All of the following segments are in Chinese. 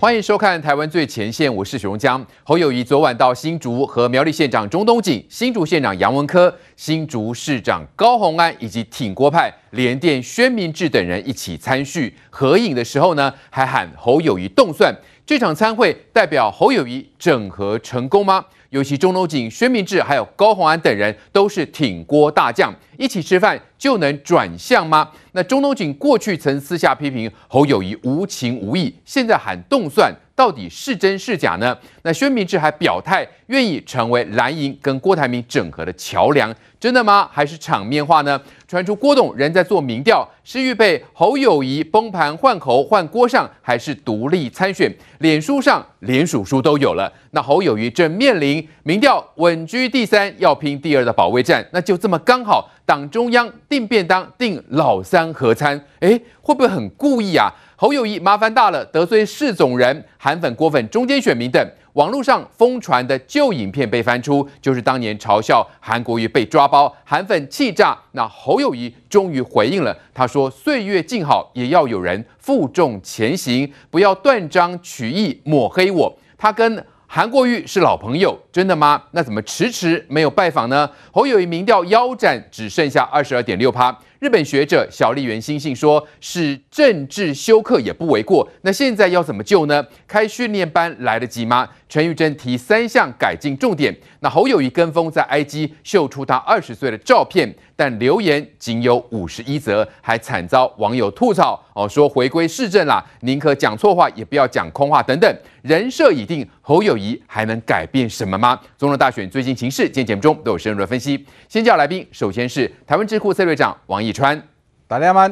欢迎收看《台湾最前线》，我是许荣江。侯友谊昨晚到新竹和苗栗县长钟东锦、新竹县长杨文科、新竹市长高鸿安以及挺郭派联电宣明志等人一起参叙合影的时候呢，还喊侯友谊动算。这场参会代表侯友谊整合成功吗？尤其钟东锦、薛明志还有高洪安等人都是挺郭大将，一起吃饭就能转向吗？那钟东锦过去曾私下批评侯友谊无情无义，现在喊动算，到底是真是假呢？那宣明志还表态愿意成为蓝营跟郭台铭整合的桥梁，真的吗？还是场面话呢？传出郭董仍在做民调，是预备侯友谊崩盘换侯换郭上，还是独立参选？脸书上连署书都有了。那侯友谊正面临民调稳居第三，要拼第二的保卫战，那就这么刚好。党中央定便当，定老三合餐，诶，会不会很故意啊？侯友宜麻烦大了，得罪市总人、韩粉、郭粉、中间选民等。网络上疯传的旧影片被翻出，就是当年嘲笑韩国瑜被抓包，韩粉气炸。那侯友宜终于回应了，他说：“岁月静好，也要有人负重前行，不要断章取义抹黑我。”他跟韩国瑜是老朋友，真的吗？那怎么迟迟没有拜访呢？侯友宜民调腰斩，只剩下二十二点六趴。日本学者小笠原新幸说，是政治休克也不为过。那现在要怎么救呢？开训练班来得及吗？陈玉珍提三项改进重点。那侯友谊跟风在 IG 秀出他二十岁的照片，但留言仅有五十一则，还惨遭网友吐槽哦，说回归市政啦，宁可讲错话也不要讲空话等等。人设已定，侯友谊还能改变什么吗？总统大选最近情势，今天节目中都有深入的分析。先叫来宾，首先是台湾智库策略长王义川，大家好。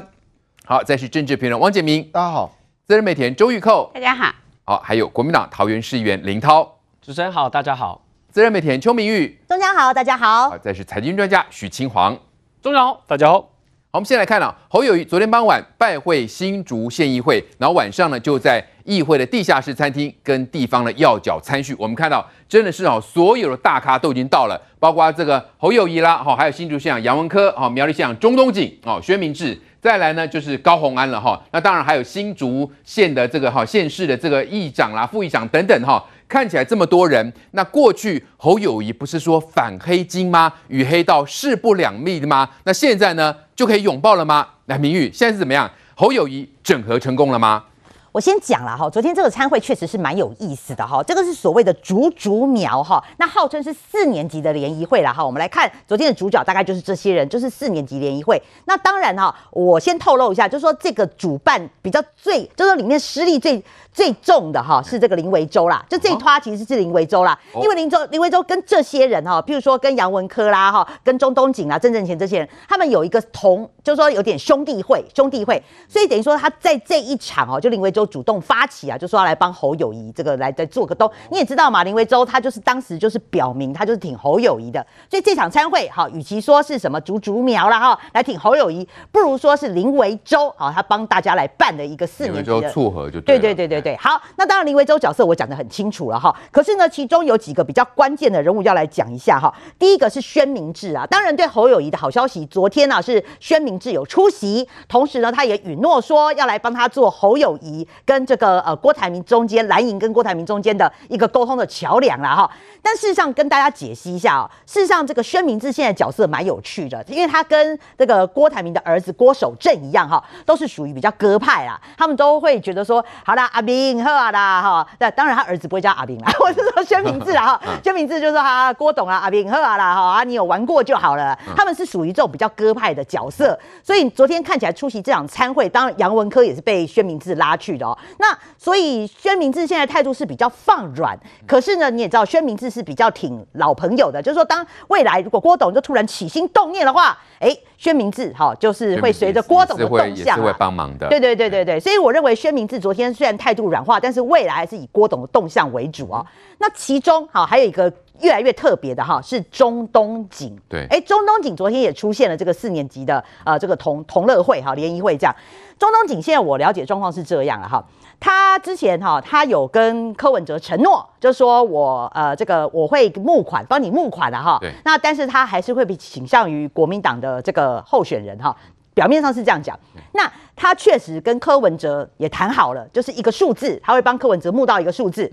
好，再是政治评论汪建民，大家好。资深媒体人周玉蔻，大家好。好，还有国民党桃园市议员林涛，主持人好，大家好。资深媒体人邱明玉，中江好，大家好。好，再是财经专家许清煌，中江好，大家好。好，我们先来看啊，侯友谊昨天傍晚拜会新竹县议会，然后晚上呢就在议会的地下室餐厅跟地方的要角参叙。我们看到真的是哦，所有的大咖都已经到了，包括这个侯友谊啦，哈，还有新竹县长杨文科，哈，苗栗县长钟东锦，哦，宣明志，再来呢就是高虹安了哈。那当然还有新竹县的这个哈县市的这个议长啦、副议长等等哈。看起来这么多人，那过去侯友宜不是说反黑金吗？与黑道势不两立的吗？那现在呢，就可以拥抱了吗？来，明玉，现在是怎么样？侯友宜整合成功了吗？我先讲了哈，昨天这个参会确实是蛮有意思的哈，这个是所谓的竹竹苗哈，那号称是四年级的联谊会了哈。我们来看昨天的主角，大概就是这些人，就是四年级联谊会。那当然哈，我先透露一下，就是说这个主办比较最，就是说里面实力最最重的哈，是这个林维洲啦。就这一趴其实是林维洲啦，因为林州林维洲跟这些人哈，譬如说跟杨文科啦哈，跟中东锦啊、郑正贤这些人，他们有一个同，就是说有点兄弟会，兄弟会，所以等于说他在这一场哦，就林维洲。主动发起啊，就说要来帮侯友谊这个来再做个东，你也知道嘛，林维洲他就是当时就是表明他就是挺侯友谊的，所以这场参会哈，与其说是什么竹竹苗啦哈，来挺侯友谊，不如说是林维洲啊，他帮大家来办的一个四年级的撮合就对，对对对对对。好，那当然林维洲角色我讲得很清楚了哈，可是呢，其中有几个比较关键的人物要来讲一下哈。第一个是宣明智啊，当然对侯友谊的好消息，昨天呢、啊、是宣明智有出席，同时呢他也允诺说要来帮他做侯友谊。跟这个呃郭台铭中间蓝营跟郭台铭中间的一个沟通的桥梁啦哈，但事实上跟大家解析一下哦，事实上这个宣明智现在角色蛮有趣的，因为他跟这个郭台铭的儿子郭守正一样哈，都是属于比较鸽派啦，他们都会觉得说，好啦，阿斌明好啊啦哈，那当然他儿子不会叫阿炳啦，我是说宣明志啦哈，宣明志就是说哈郭董啊阿炳好啊啦哈啊你有玩过就好了，他们是属于这种比较鸽派的角色，所以昨天看起来出席这场参会，当然杨文科也是被宣明志拉去的哦。那所以宣明志现在态度是比较放软，可是呢，你也知道宣明志是比较挺老朋友的，就是说，当未来如果郭董就突然起心动念的话，哎，宣明志哈就是会随着郭董的动向，也是会帮忙的。对对对对对，所以我认为宣明志昨天虽然态度软化，但是未来还是以郭董的动向为主哦。那其中哈还有一个越来越特别的哈是中东锦，对，哎，中东锦昨天也出现了这个四年级的呃这个同同乐会哈联谊会这样。中东锦现在我了解状况是这样了哈。他之前哈，他有跟柯文哲承诺，就是说我呃这个我会募款，帮你募款的哈。对。那但是他还是会比倾向于国民党的这个候选人哈。表面上是这样讲。那他确实跟柯文哲也谈好了，就是一个数字，他会帮柯文哲募到一个数字，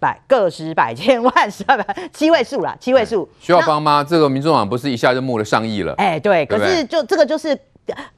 百个十百千万十万百七位数啦，七位数需要帮吗？这个民众党不是一下就募了上亿了？哎，对，可是就这个就是。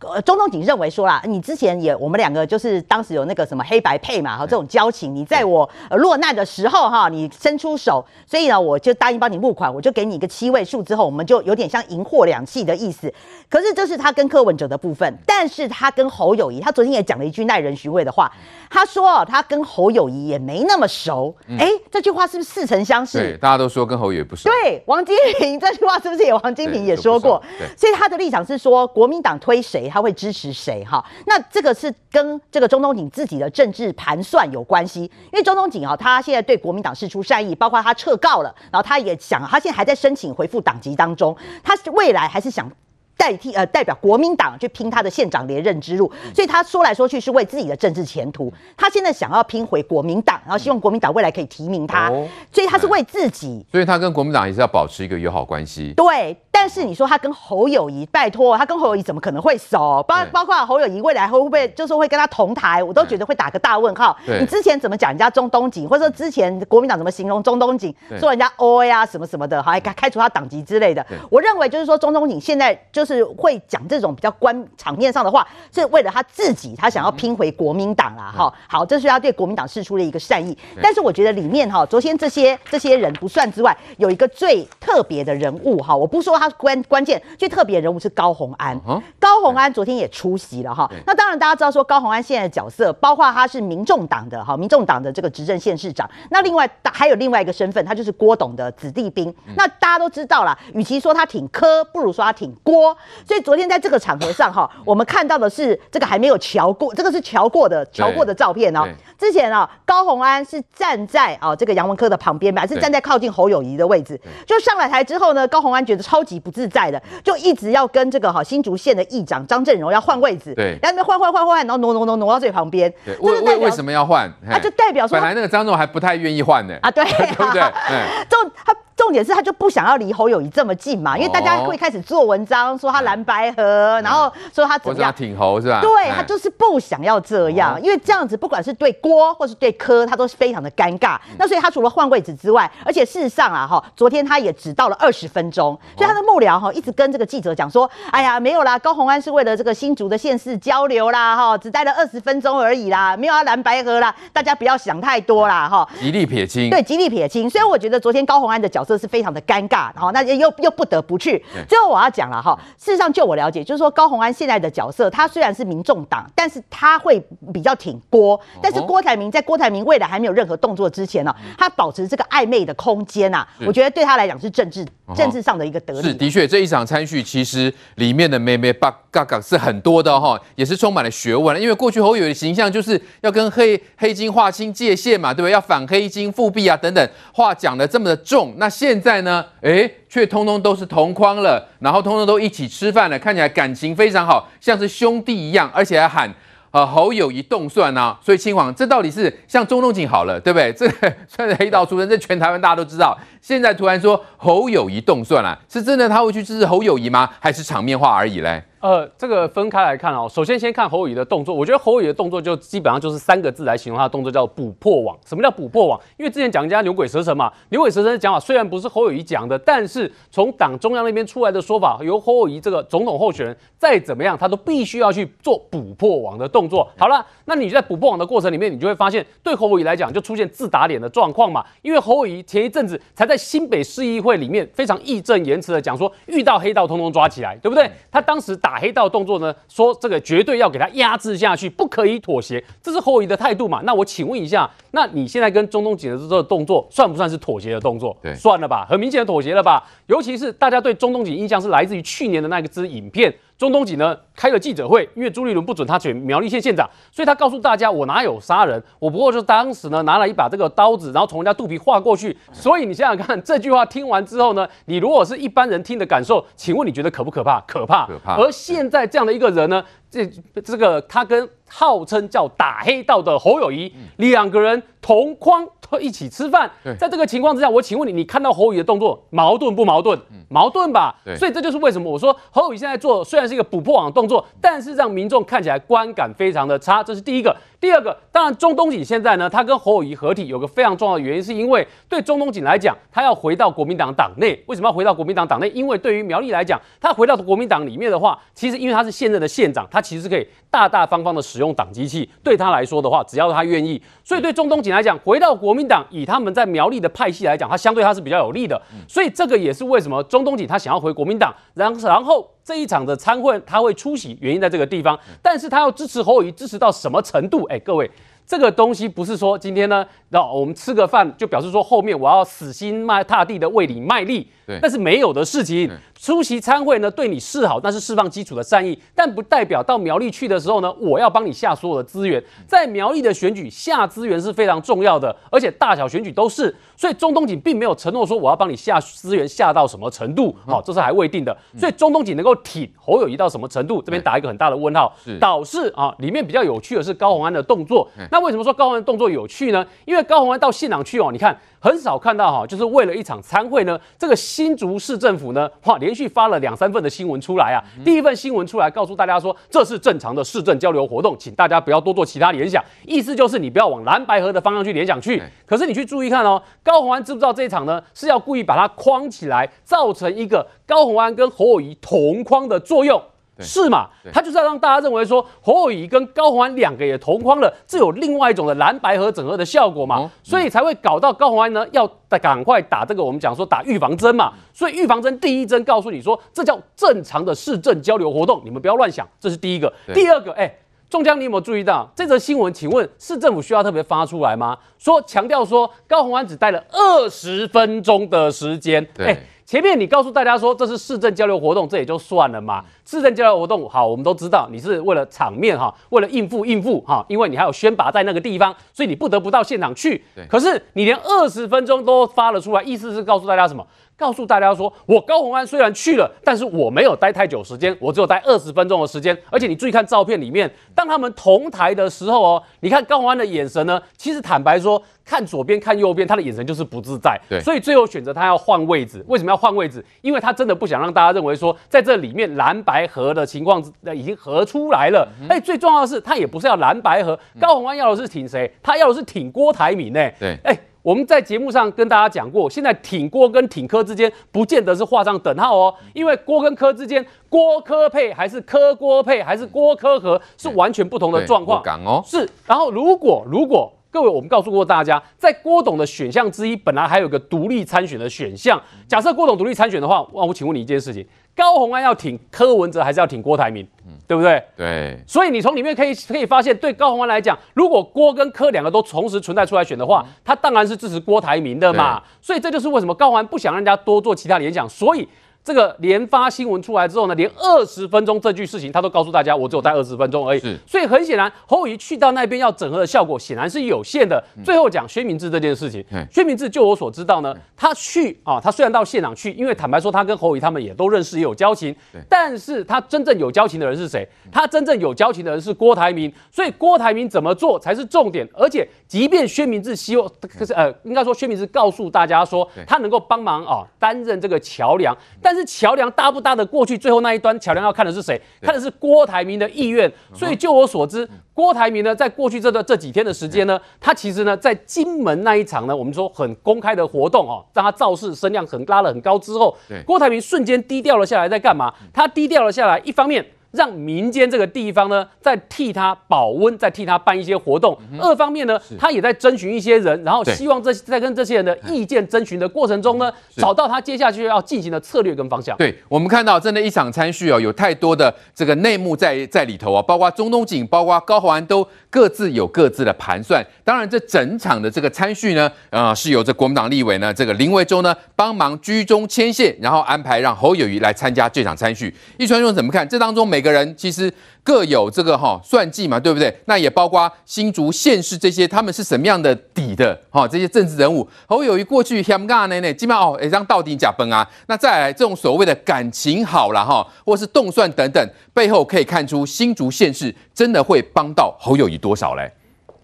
呃，钟东锦认为说啦，你之前也我们两个就是当时有那个什么黑白配嘛，哈，这种交情，你在我落难的时候哈，你伸出手，所以呢，我就答应帮你募款，我就给你一个七位数，之后我们就有点像银货两讫的意思。可是这是他跟柯文哲的部分，但是他跟侯友谊，他昨天也讲了一句耐人寻味的话，他说他跟侯友谊也没那么熟。哎、嗯，这句话是不是似曾相识？对，大家都说跟侯友宜不熟。对，王金平这句话是不是也王金平也说过？所以他的立场是说国民党推。谁他会支持谁哈？那这个是跟这个中东锦自己的政治盘算有关系，因为中东锦啊，他现在对国民党释出善意，包括他撤告了，然后他也想，他现在还在申请回复党籍当中，他是未来还是想。代替呃代表国民党去拼他的县长连任之路，所以他说来说去是为自己的政治前途。他现在想要拼回国民党，然后希望国民党未来可以提名他，所以他是为自己。所以他跟国民党也是要保持一个友好关系。对，但是你说他跟侯友谊，拜托，他跟侯友谊怎么可能会熟？包包括侯友谊未来会不会就是会跟他同台？我都觉得会打个大问号。你之前怎么讲人家中东锦，或者说之前国民党怎么形容中东锦，说人家 O 呀什么什么的，还开开除他党籍之类的。我认为就是说中东锦现在就是。是会讲这种比较官场面上的话，是为了他自己，他想要拼回国民党啦，哈、嗯。好，这是他对国民党释出了一个善意。但是我觉得里面哈，昨天这些这些人不算之外，有一个最特别的人物哈，我不说他关关键，最特别的人物是高虹安。嗯、高虹安昨天也出席了哈。那当然大家知道说高虹安现在的角色，包括他是民众党的哈，民众党的这个执政县市长。那另外还有另外一个身份，他就是郭董的子弟兵。嗯、那大家都知道啦，与其说他挺柯，不如说他挺郭。所以昨天在这个场合上哈，我们看到的是这个还没有瞧过，这个是瞧过的瞧过的照片哦。之前啊，高虹安是站在啊这个杨文科的旁边，还是站在靠近侯友谊的位置。就上了台之后呢，高虹安觉得超级不自在的，就一直要跟这个哈新竹县的议长张振荣要换位置。对，然后那边换换换换，然后挪挪挪挪到最旁边。对，为为为什么要换？啊，就代表说本来那个张总还不太愿意换呢。啊，对，对不对？就他。重点是他就不想要离侯友谊这么近嘛，因为大家会开始做文章说他蓝白合，然后说他怎么样挺侯是吧？对，他就是不想要这样，因为这样子不管是对郭或是对柯，他都是非常的尴尬。那所以他除了换位置之外，而且事实上啊哈，昨天他也只到了二十分钟，所以他的幕僚哈一直跟这个记者讲说，哎呀没有啦，高虹安是为了这个新竹的县市交流啦哈，只待了二十分钟而已啦，没有要蓝白河啦，大家不要想太多啦哈。极力撇清，对，极力撇清。所以我觉得昨天高虹安的角色。这是非常的尴尬，好，那又又不得不去。最后我要讲了哈，事实上就我了解，就是说高虹安现在的角色，他虽然是民众党，但是他会比较挺郭，但是郭台铭在郭台铭未来还没有任何动作之前呢，他保持这个暧昧的空间呐，我觉得对他来讲是政治政治上的一个得利。是的确，这一场参叙其实里面的妹妹八嘎嘎是很多的哈，也是充满了学问。因为过去侯友的形象就是要跟黑黑金划清界限嘛，对不对？要反黑金复辟啊等等话讲的这么的重，那。现在呢，哎，却通通都是同框了，然后通通都一起吃饭了，看起来感情非常好，像是兄弟一样，而且还喊呃侯友宜冻蒜啊。所以亲王，这到底是像中东锦好了，对不对？这算是黑道出身，这全台湾大家都知道。现在突然说侯友谊动算了，是真的他会去支持侯友谊吗？还是场面话而已嘞？呃，这个分开来看哦。首先，先看侯友谊的动作，我觉得侯友谊的动作就基本上就是三个字来形容他的动作，叫“补破网”。什么叫补破网？因为之前讲人家牛鬼蛇神嘛，牛鬼蛇神的讲法虽然不是侯友谊讲的，但是从党中央那边出来的说法，由侯友谊这个总统候选人再怎么样，他都必须要去做补破网的动作。好了，那你在补破网的过程里面，你就会发现，对侯友谊来讲，就出现自打脸的状况嘛。因为侯友谊前一阵子才在新北市议会里面非常义正言辞的讲说，遇到黑道通通抓起来，对不对？他当时打。黑道动作呢？说这个绝对要给他压制下去，不可以妥协，这是侯友宜的态度嘛？那我请问一下，那你现在跟中东锦的这个动作，算不算是妥协的动作？对，算了吧，很明显的妥协了吧？尤其是大家对中东锦印象是来自于去年的那个支影片。钟东锦呢开了记者会，因为朱立伦不准他选苗栗县县长，所以他告诉大家，我哪有杀人，我不过就是当时呢拿了一把这个刀子，然后从人家肚皮划过去。所以你想想看，这句话听完之后呢，你如果是一般人听的感受，请问你觉得可不可怕？可怕，可怕。而现在这样的一个人呢，这这个他跟号称叫打黑道的侯友宜两个人同框一起吃饭，在这个情况之下，我请问你，你看到侯友宜的动作矛盾不矛盾？矛盾吧。所以这就是为什么我说侯友宜现在做虽然是一个补破网的动作，但是让民众看起来观感非常的差。这是第一个。第二个，当然钟东锦现在呢，他跟侯友宜合体有个非常重要的原因，是因为对钟东锦来讲，他要回到国民党党内。为什么要回到国民党党内？因为对于苗栗来讲，他回到国民党里面的话，其实因为他是现任的县长，他其实可以大大方方的使用党机器。对他来说的话，只要他愿意，所以对钟东锦来讲，回到国民党，以他们在苗栗的派系来讲，他相对他是比较有利的。所以这个也是为什么钟东锦他想要回国民党，然然后。这一场的参会他会出席，原因在这个地方，但是他要支持侯友宜，支持到什么程度？哎，各位，这个东西不是说今天呢，让我们吃个饭就表示说后面我要死心迈踏地的为你卖力，对，那是没有的事情。出席参会呢，对你示好，那是释放基础的善意，但不代表到苗栗去的时候呢，我要帮你下所有的资源。在苗栗的选举下资源是非常重要的，而且大小选举都是。所以中东锦并没有承诺说我要帮你下资源下到什么程度，好，这是还未定的。所以中东锦能够挺侯友谊到什么程度，这边打一个很大的问号。导致啊，里面比较有趣的是高虹安的动作。那为什么说高虹安的动作有趣呢？因为高虹安到现场去哦，你看。很少看到哈，就是为了一场参会呢，这个新竹市政府呢，哇，连续发了两三份的新闻出来啊。第一份新闻出来告诉大家说，这是正常的市政交流活动，请大家不要多做其他联想，意思就是你不要往蓝白河的方向去联想去。可是你去注意看哦，高鸿安知不知道这一场呢是要故意把它框起来，造成一个高鸿安跟侯友谊同框的作用？是嘛？他就是要让大家认为说侯友宜跟高虹安两个也同框了，这有另外一种的蓝白合整合的效果嘛？所以才会搞到高虹安呢要赶快打这个我们讲说打预防针嘛。所以预防针第一针告诉你说，这叫正常的市政交流活动，你们不要乱想。这是第一个。第二个，哎，中江，你有没有注意到这则新闻？请问市政府需要特别发出来吗？说强调说高虹安只待了二十分钟的时间，哎。前面你告诉大家说这是市政交流活动，这也就算了嘛。市政交流活动好，我们都知道你是为了场面哈，为了应付应付哈，因为你还有宣拔在那个地方，所以你不得不到现场去。可是你连二十分钟都发了出来，意思是告诉大家什么？告诉大家说，我高虹安虽然去了，但是我没有待太久时间，我只有待二十分钟的时间。而且你注意看照片里面，当他们同台的时候哦，你看高虹安的眼神呢，其实坦白说，看左边看右边，他的眼神就是不自在。对，所以最后选择他要换位置。为什么要换位置？因为他真的不想让大家认为说，在这里面蓝白合的情况已经合出来了。哎，最重要的是，他也不是要蓝白合，高虹安要的是挺谁？他要的是挺郭台铭呢。对，哎。我们在节目上跟大家讲过，现在挺郭跟挺柯之间不见得是画上等号哦，因为郭跟柯之间，郭柯配还是柯郭配还是郭柯合，是完全不同的状况。哦，是。然后如果如果各位，我们告诉过大家，在郭董的选项之一，本来还有个独立参选的选项。假设郭董独立参选的话，那我请问你一件事情。高虹安要挺柯文哲还是要挺郭台铭？嗯，对不对？对。所以你从里面可以可以发现，对高虹安来讲，如果郭跟柯两个都同时存在出来选的话，他当然是支持郭台铭的嘛。所以这就是为什么高虹安不想让人家多做其他联想，所以。这个连发新闻出来之后呢，连二十分钟这句事情他都告诉大家，我只有待二十分钟而已。是，所以很显然，侯友宜去到那边要整合的效果显然是有限的。最后讲薛明志这件事情，薛明志就我所知道呢，他去啊，他虽然到现场去，因为坦白说他跟侯友宜他们也都认识，也有交情。但是他真正有交情的人是谁？他真正有交情的人是郭台铭。所以郭台铭怎么做才是重点。而且，即便薛明志希望，可是呃，应该说薛明志告诉大家说，他能够帮忙啊，担任这个桥梁，但是。是桥梁搭不搭得过去？最后那一端桥梁要看的是谁？看的是郭台铭的意愿。所以就我所知，郭台铭呢，在过去这段这几天的时间呢，他其实呢，在金门那一场呢，我们说很公开的活动哦，让他造势声量很拉了很高之后，郭台铭瞬间低调了下来，在干嘛？他低调了下来，一方面。让民间这个地方呢，在替他保温，在替他办一些活动。嗯、二方面呢，他也在征询一些人，然后希望这在跟这些人的意见征询的过程中呢，找到他接下去要进行的策略跟方向。对，我们看到真的一场参叙哦，有太多的这个内幕在在里头啊，包括中东锦，包括高虹安都各自有各自的盘算。当然，这整场的这个参叙呢，呃，是由这国民党立委呢，这个林维洲呢帮忙居中牵线，然后安排让侯友谊来参加这场参叙。一传兄怎么看？这当中每个。人其实各有这个哈算计嘛，对不对？那也包括新竹县市这些，他们是什么样的底的哈、这些政治人物侯友谊过去香港呢呢，基本上哦，让到底假崩啊。那再来这种所谓的感情好了哈，或是动算等等，背后可以看出新竹县市真的会帮到侯友谊多少嘞？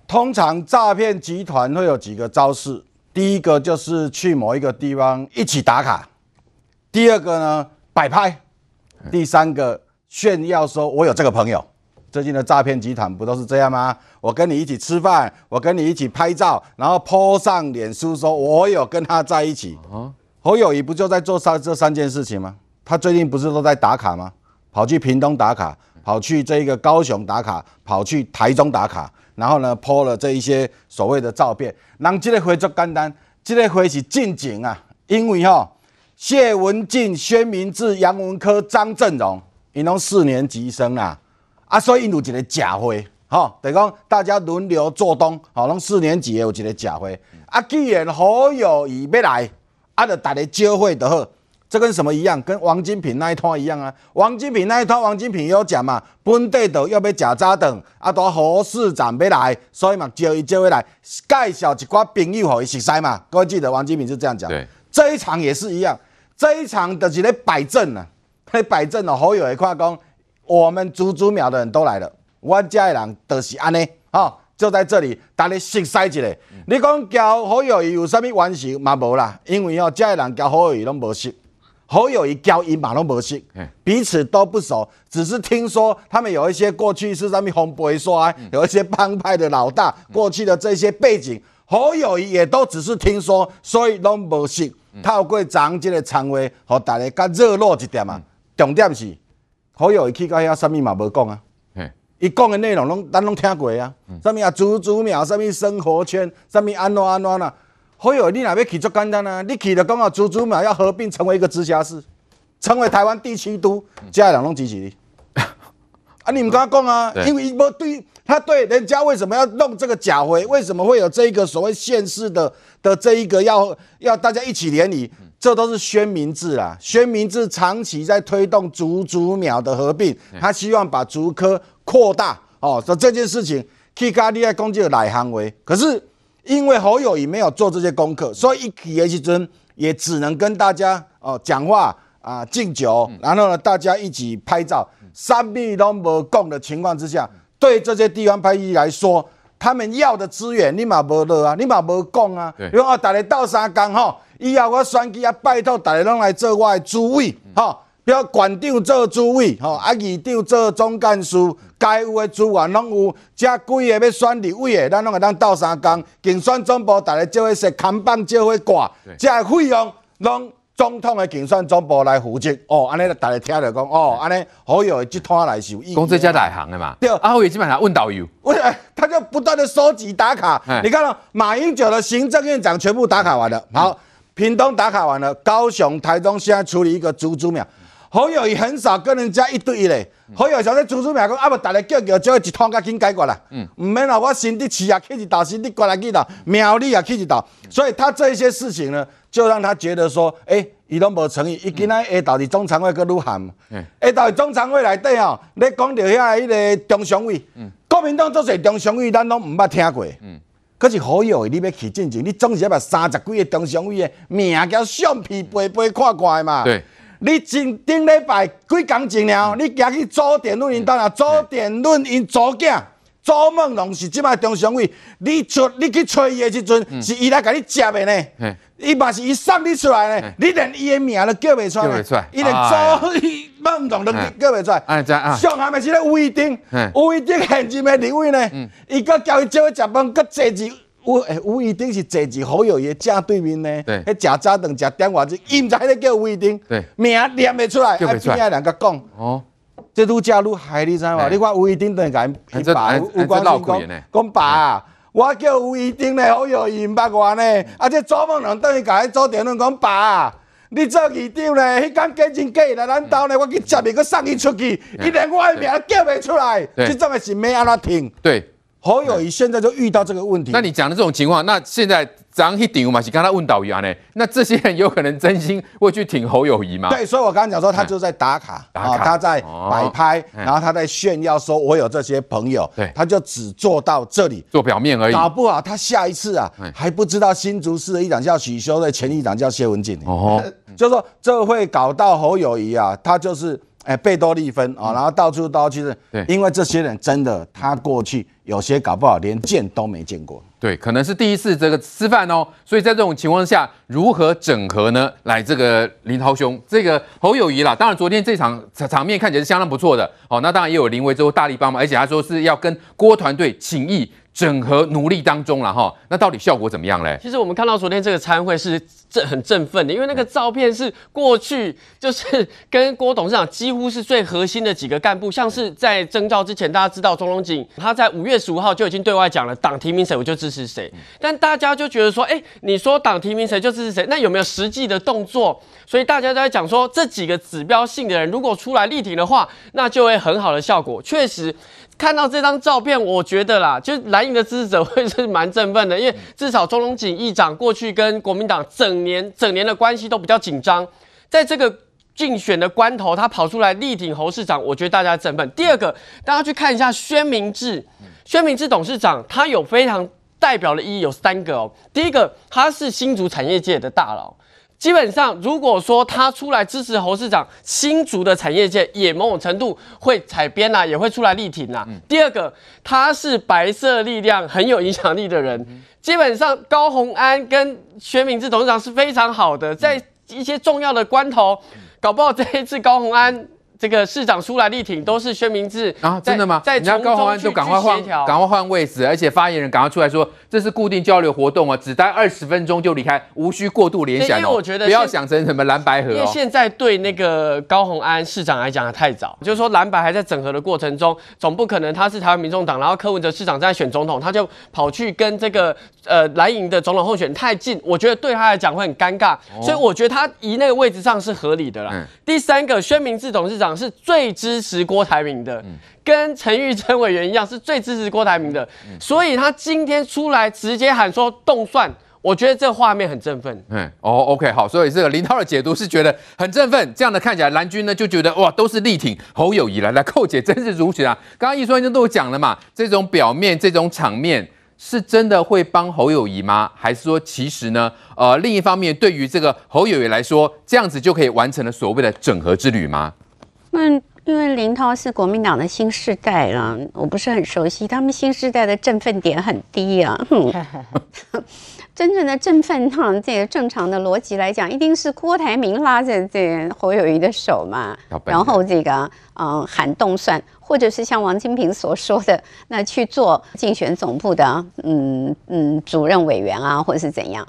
通常诈骗集团会有几个招式，第一个就是去某一个地方一起打卡，第二个呢摆拍，第三个炫耀说我有这个朋友。最近的诈骗集团不都是这样吗？我跟你一起吃饭，我跟你一起拍照，然后 po 上脸书说我有跟他在一起。侯友宜不就在做三这三件事情吗？他最近不是都在打卡吗？跑去屏东打卡，跑去这个高雄打卡，跑去台中打卡，然后呢 po 了这一些所谓的照片。让这个回就简单，这个回是进警啊，因为哈谢文进、薛明志、杨文科、张振荣，一共四年级生啊。啊，所以因有一个假会，吼，等于讲大家轮流做东，吼，拢四年级的有一个假会。啊，既然好友宜要来，啊，就大家招会就好。这跟什么一样？跟王金平那一套一样啊。王金平那一套，王金平也有讲嘛，本地的要要假扎等，啊，都何市长要来，所以嘛，招伊招回来，介绍一寡朋友互伊熟悉嘛。各位记得，王金平是这样讲。对，这一场也是一样，这一场就是咧摆阵呢，咧摆正哦，侯友宜看讲。我们祖祖庙的人都来了，我家的人都是安尼，哈，就在这里，大家熟悉一下。嗯、你讲交侯友谊有啥物关系嘛？无啦，因为哦，家的人交侯友谊拢无熟，侯友谊交伊嘛拢无熟，彼此都不熟，只是听说他们有一些过去是啥物红白刷，有一些帮派的老大，过去的这些背景，好友谊也都只是听说，所以拢无熟。透过长这个场话，和大家较热络一点嘛，重点是。好友宜去到遐，啥物嘛无讲啊？伊讲的内容拢咱拢听过啊。啥物啊？祖祖庙，啥物生活圈，啥物安怎安怎啦？好友宜你若要去足简单啊？你去了讲啊，祖祖庙要合并成为一个直辖市，成为台湾第七都，家人拢支持你。啊，你唔敢讲啊？因为伊无对，他对人家为什么要弄这个假回？为什么会有这一个所谓县市的的这一个要要大家一起联谊？这都是宣明智啦，宣明智长期在推动竹竹苗的合并，他希望把竹科扩大哦。说这件事情，，K 咖喱爱攻击的来行为，可是因为侯友宜没有做这些功课，所以一起的时阵也只能跟大家哦讲话啊敬酒，然后呢大家一起拍照，三米都没共的情况之下，对这些地方派系来说，他们要的资源你嘛无了啊，你嘛无讲啊，因为哦大家到三工哈。以后我选举啊，拜托大家拢来做我的主委，哈，不要馆长做主委，吼，啊，议长做总干事，该有的资源拢有，遮几个要选立委的，咱拢会当斗三工，竞选总部大家就会设扛棒，就会挂，这费用拢总统的竞选总部来负责，哦，安尼大家听着讲，哦，安尼好有集团来受益，公这家来行的嘛，对，啊，侯友宜基本上问导游，他就不断的收集打卡，你看到马英九的行政院长全部打卡完了，好。屏东打卡完了，高雄、台东现在处理一个竹竹苗。侯友宜很少跟人家一对一嘞。侯友宜在竹竹苗讲，啊不，大家叫叫，就一通甲紧解决啦。嗯，唔免啦，我新的市也去一道，新的过来去一道，苗栗也去一道。所以他这一些事情呢，就让他觉得说，哎、欸，伊拢无诚意。伊今仔下到底中常会搁愈喊，下到底中常会内底哦，你讲到遐迄个中常委，嗯，国民党做些中常委，咱拢唔捌听过。嗯。可是好友宜，你要去进前，你总是要把三十几个中常委的名交相片背背看看的嘛。对，你前顶礼拜几工前了，你行去周点论因当啊，周点论因左囝周梦龙是即摆中常委，你出你去找伊的时阵，是伊来甲你接的呢。伊嘛是伊送你出来呢，你连伊的名都叫袂出来，伊连周梦龙都叫袂出来。哎，真啊，上下面是咧吴怡丁，吴怡丁现任的立委呢，伊阁叫伊招去食饭，阁坐住吴诶吴怡丁是坐住好友宜正对面呢。对，迄食早顿食电话就伊毋知迄个叫吴怡丁，名念袂出来，叫袂出来。啊，边两个讲哦，这愈食愈害你知无？你看吴怡丁等于甲伊爸吴吴冠中讲讲爸。我叫吴怡丁咧，好有伊毋捌我呢，啊！这左梦龙等于甲伊做电话讲爸，你做议长咧？迄间假真假来咱兜咧，我去接伊，佮送伊出去，伊连我的名叫袂出来，这种的是要安怎停？对，侯友谊现在就遇到这个问题。那你讲的这种情况，那现在张一顶嘛，是刚才问导员呢？那这些人有可能真心会去挺侯友谊吗？对，所以我刚刚讲说，他就在打卡，打卡，他在摆拍，然后他在炫耀说，我有这些朋友。对，他就只做到这里，做表面而已。搞不好他下一次啊，还不知道新竹市的议长叫许修的前议长叫谢文锦。哦，就是说这会搞到侯友谊啊，他就是。哎，贝多利芬啊，然后到处都去，对，因为这些人真的，他过去有些搞不好连见都没见过，对，可能是第一次这个吃饭哦，所以在这种情况下，如何整合呢？来，这个林涛兄，这个侯友谊啦，当然昨天这场场面看起来是相当不错的，哦，那当然也有林维洲大力帮忙，而且他说是要跟郭团队请益。整合努力当中了哈，那到底效果怎么样嘞？其实我们看到昨天这个参会是振很振奋的，因为那个照片是过去就是跟郭董事长几乎是最核心的几个干部，像是在征召之前，大家知道钟荣景他在五月十五号就已经对外讲了，党提名谁我就支持谁，但大家就觉得说，哎，你说党提名谁就支持谁，那有没有实际的动作？所以大家都在讲说，这几个指标性的人如果出来力挺的话，那就会很好的效果。确实。看到这张照片，我觉得啦，就蓝营的支持者会是蛮振奋的，因为至少钟荣景议长过去跟国民党整年整年的关系都比较紧张，在这个竞选的关头，他跑出来力挺侯市长，我觉得大家振奋。第二个，大家去看一下宣明智，宣明智董事长，他有非常代表的意义，有三个哦。第一个，他是新竹产业界的大佬。基本上，如果说他出来支持侯市长，新竹的产业界也某种程度会采编啦，也会出来力挺啦。嗯、第二个，他是白色力量很有影响力的人，嗯、基本上高鸿安跟薛明志董事长是非常好的，在一些重要的关头，搞不好这一次高鸿安。这个市长出来力挺都是薛明志啊，真的吗？在人家高虹安就赶快换，赶快换位置，而且发言人赶快出来说，这是固定交流活动啊，只待二十分钟就离开，无需过度联想。因为我觉得不要想成什么蓝白合，因为现在对那个高虹安市长来讲的太早，就是说蓝白还在整合的过程中，总不可能他是台湾民众党，然后柯文哲市长在选总统，他就跑去跟这个呃蓝营的总统候选人太近，我觉得对他来讲会很尴尬，所以我觉得他移那个位置上是合理的啦。第三个，薛明志董事长。是最支持郭台铭的，跟陈玉珍委员一样，是最支持郭台铭的，所以他今天出来直接喊说动算，我觉得这画面很振奋。嗯，哦，OK，好，所以这个林涛的解读是觉得很振奋，这样的看起来蓝军呢就觉得哇，都是力挺侯友谊来来，寇姐真是如此啊！刚刚一说就都讲了嘛，这种表面这种场面是真的会帮侯友谊吗？还是说其实呢？呃，另一方面，对于这个侯友谊来说，这样子就可以完成了所谓的整合之旅吗？那因为林涛是国民党的新世代啦，我不是很熟悉，他们新世代的振奋点很低啊。真正的振奋哈，这个正常的逻辑来讲，一定是郭台铭拉着这侯友宜的手嘛，然后这个嗯喊动算，或者是像王金平所说的，那去做竞选总部的嗯嗯主任委员啊，或者是怎样。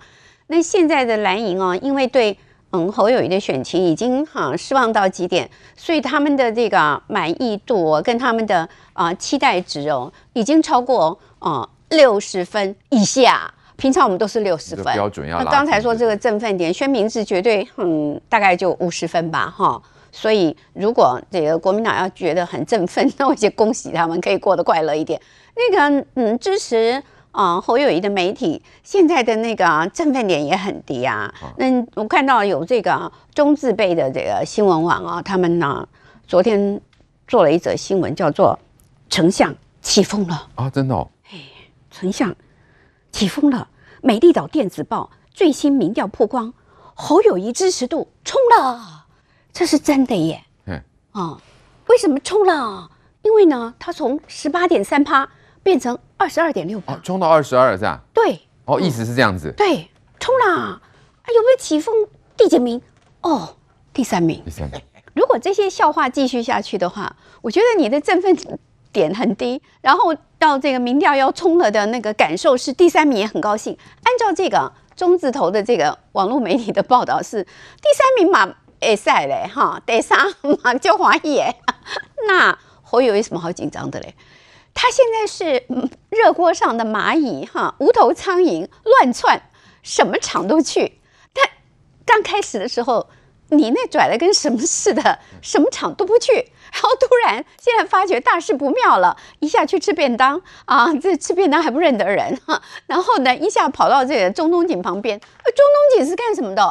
那现在的蓝营啊，因为对。嗯，侯友谊的选情已经哈、啊、失望到极点，所以他们的这个满意度、哦、跟他们的啊期待值哦，已经超过啊六十分以下。平常我们都是六十分标准要。那刚才说这个振奋点，宣明是绝对嗯大概就五十分吧哈。所以如果这个国民党要觉得很振奋，那我就恭喜他们可以过得快乐一点。那个嗯支持。啊，侯友谊的媒体现在的那个振奋点也很低啊。那我看到有这个中字辈的这个新闻网啊，他们呢昨天做了一则新闻，叫做“丞相起风了”啊，真的哦。哎，丞相起风了。美丽岛电子报最新民调曝光，侯友谊支持度冲了，这是真的耶。嗯啊，为什么冲了？因为呢，他从十八点三趴。变成二十二点六八，冲到二十二是吧？对，哦，意思是这样子。对，冲啦！啊，有没有起风？第几名？哦，第三名。第三名。如果这些笑话继续下去的话，我觉得你的振奋点很低，然后到这个民调要冲了的那个感受是第三名也很高兴。按照这个中字头的这个网络媒体的报道是第三名嘛，哎赛嘞哈，第三嘛就怀疑哎，那侯友有什么好紧张的嘞？他现在是热锅上的蚂蚁哈，无头苍蝇乱窜，什么场都去。他刚开始的时候，你那拽的跟什么似的，什么厂都不去，然后突然现在发觉大事不妙了，一下去吃便当啊，这吃便当还不认得人哈，然后呢，一下跑到这个中东锦旁边，中东锦是干什么的？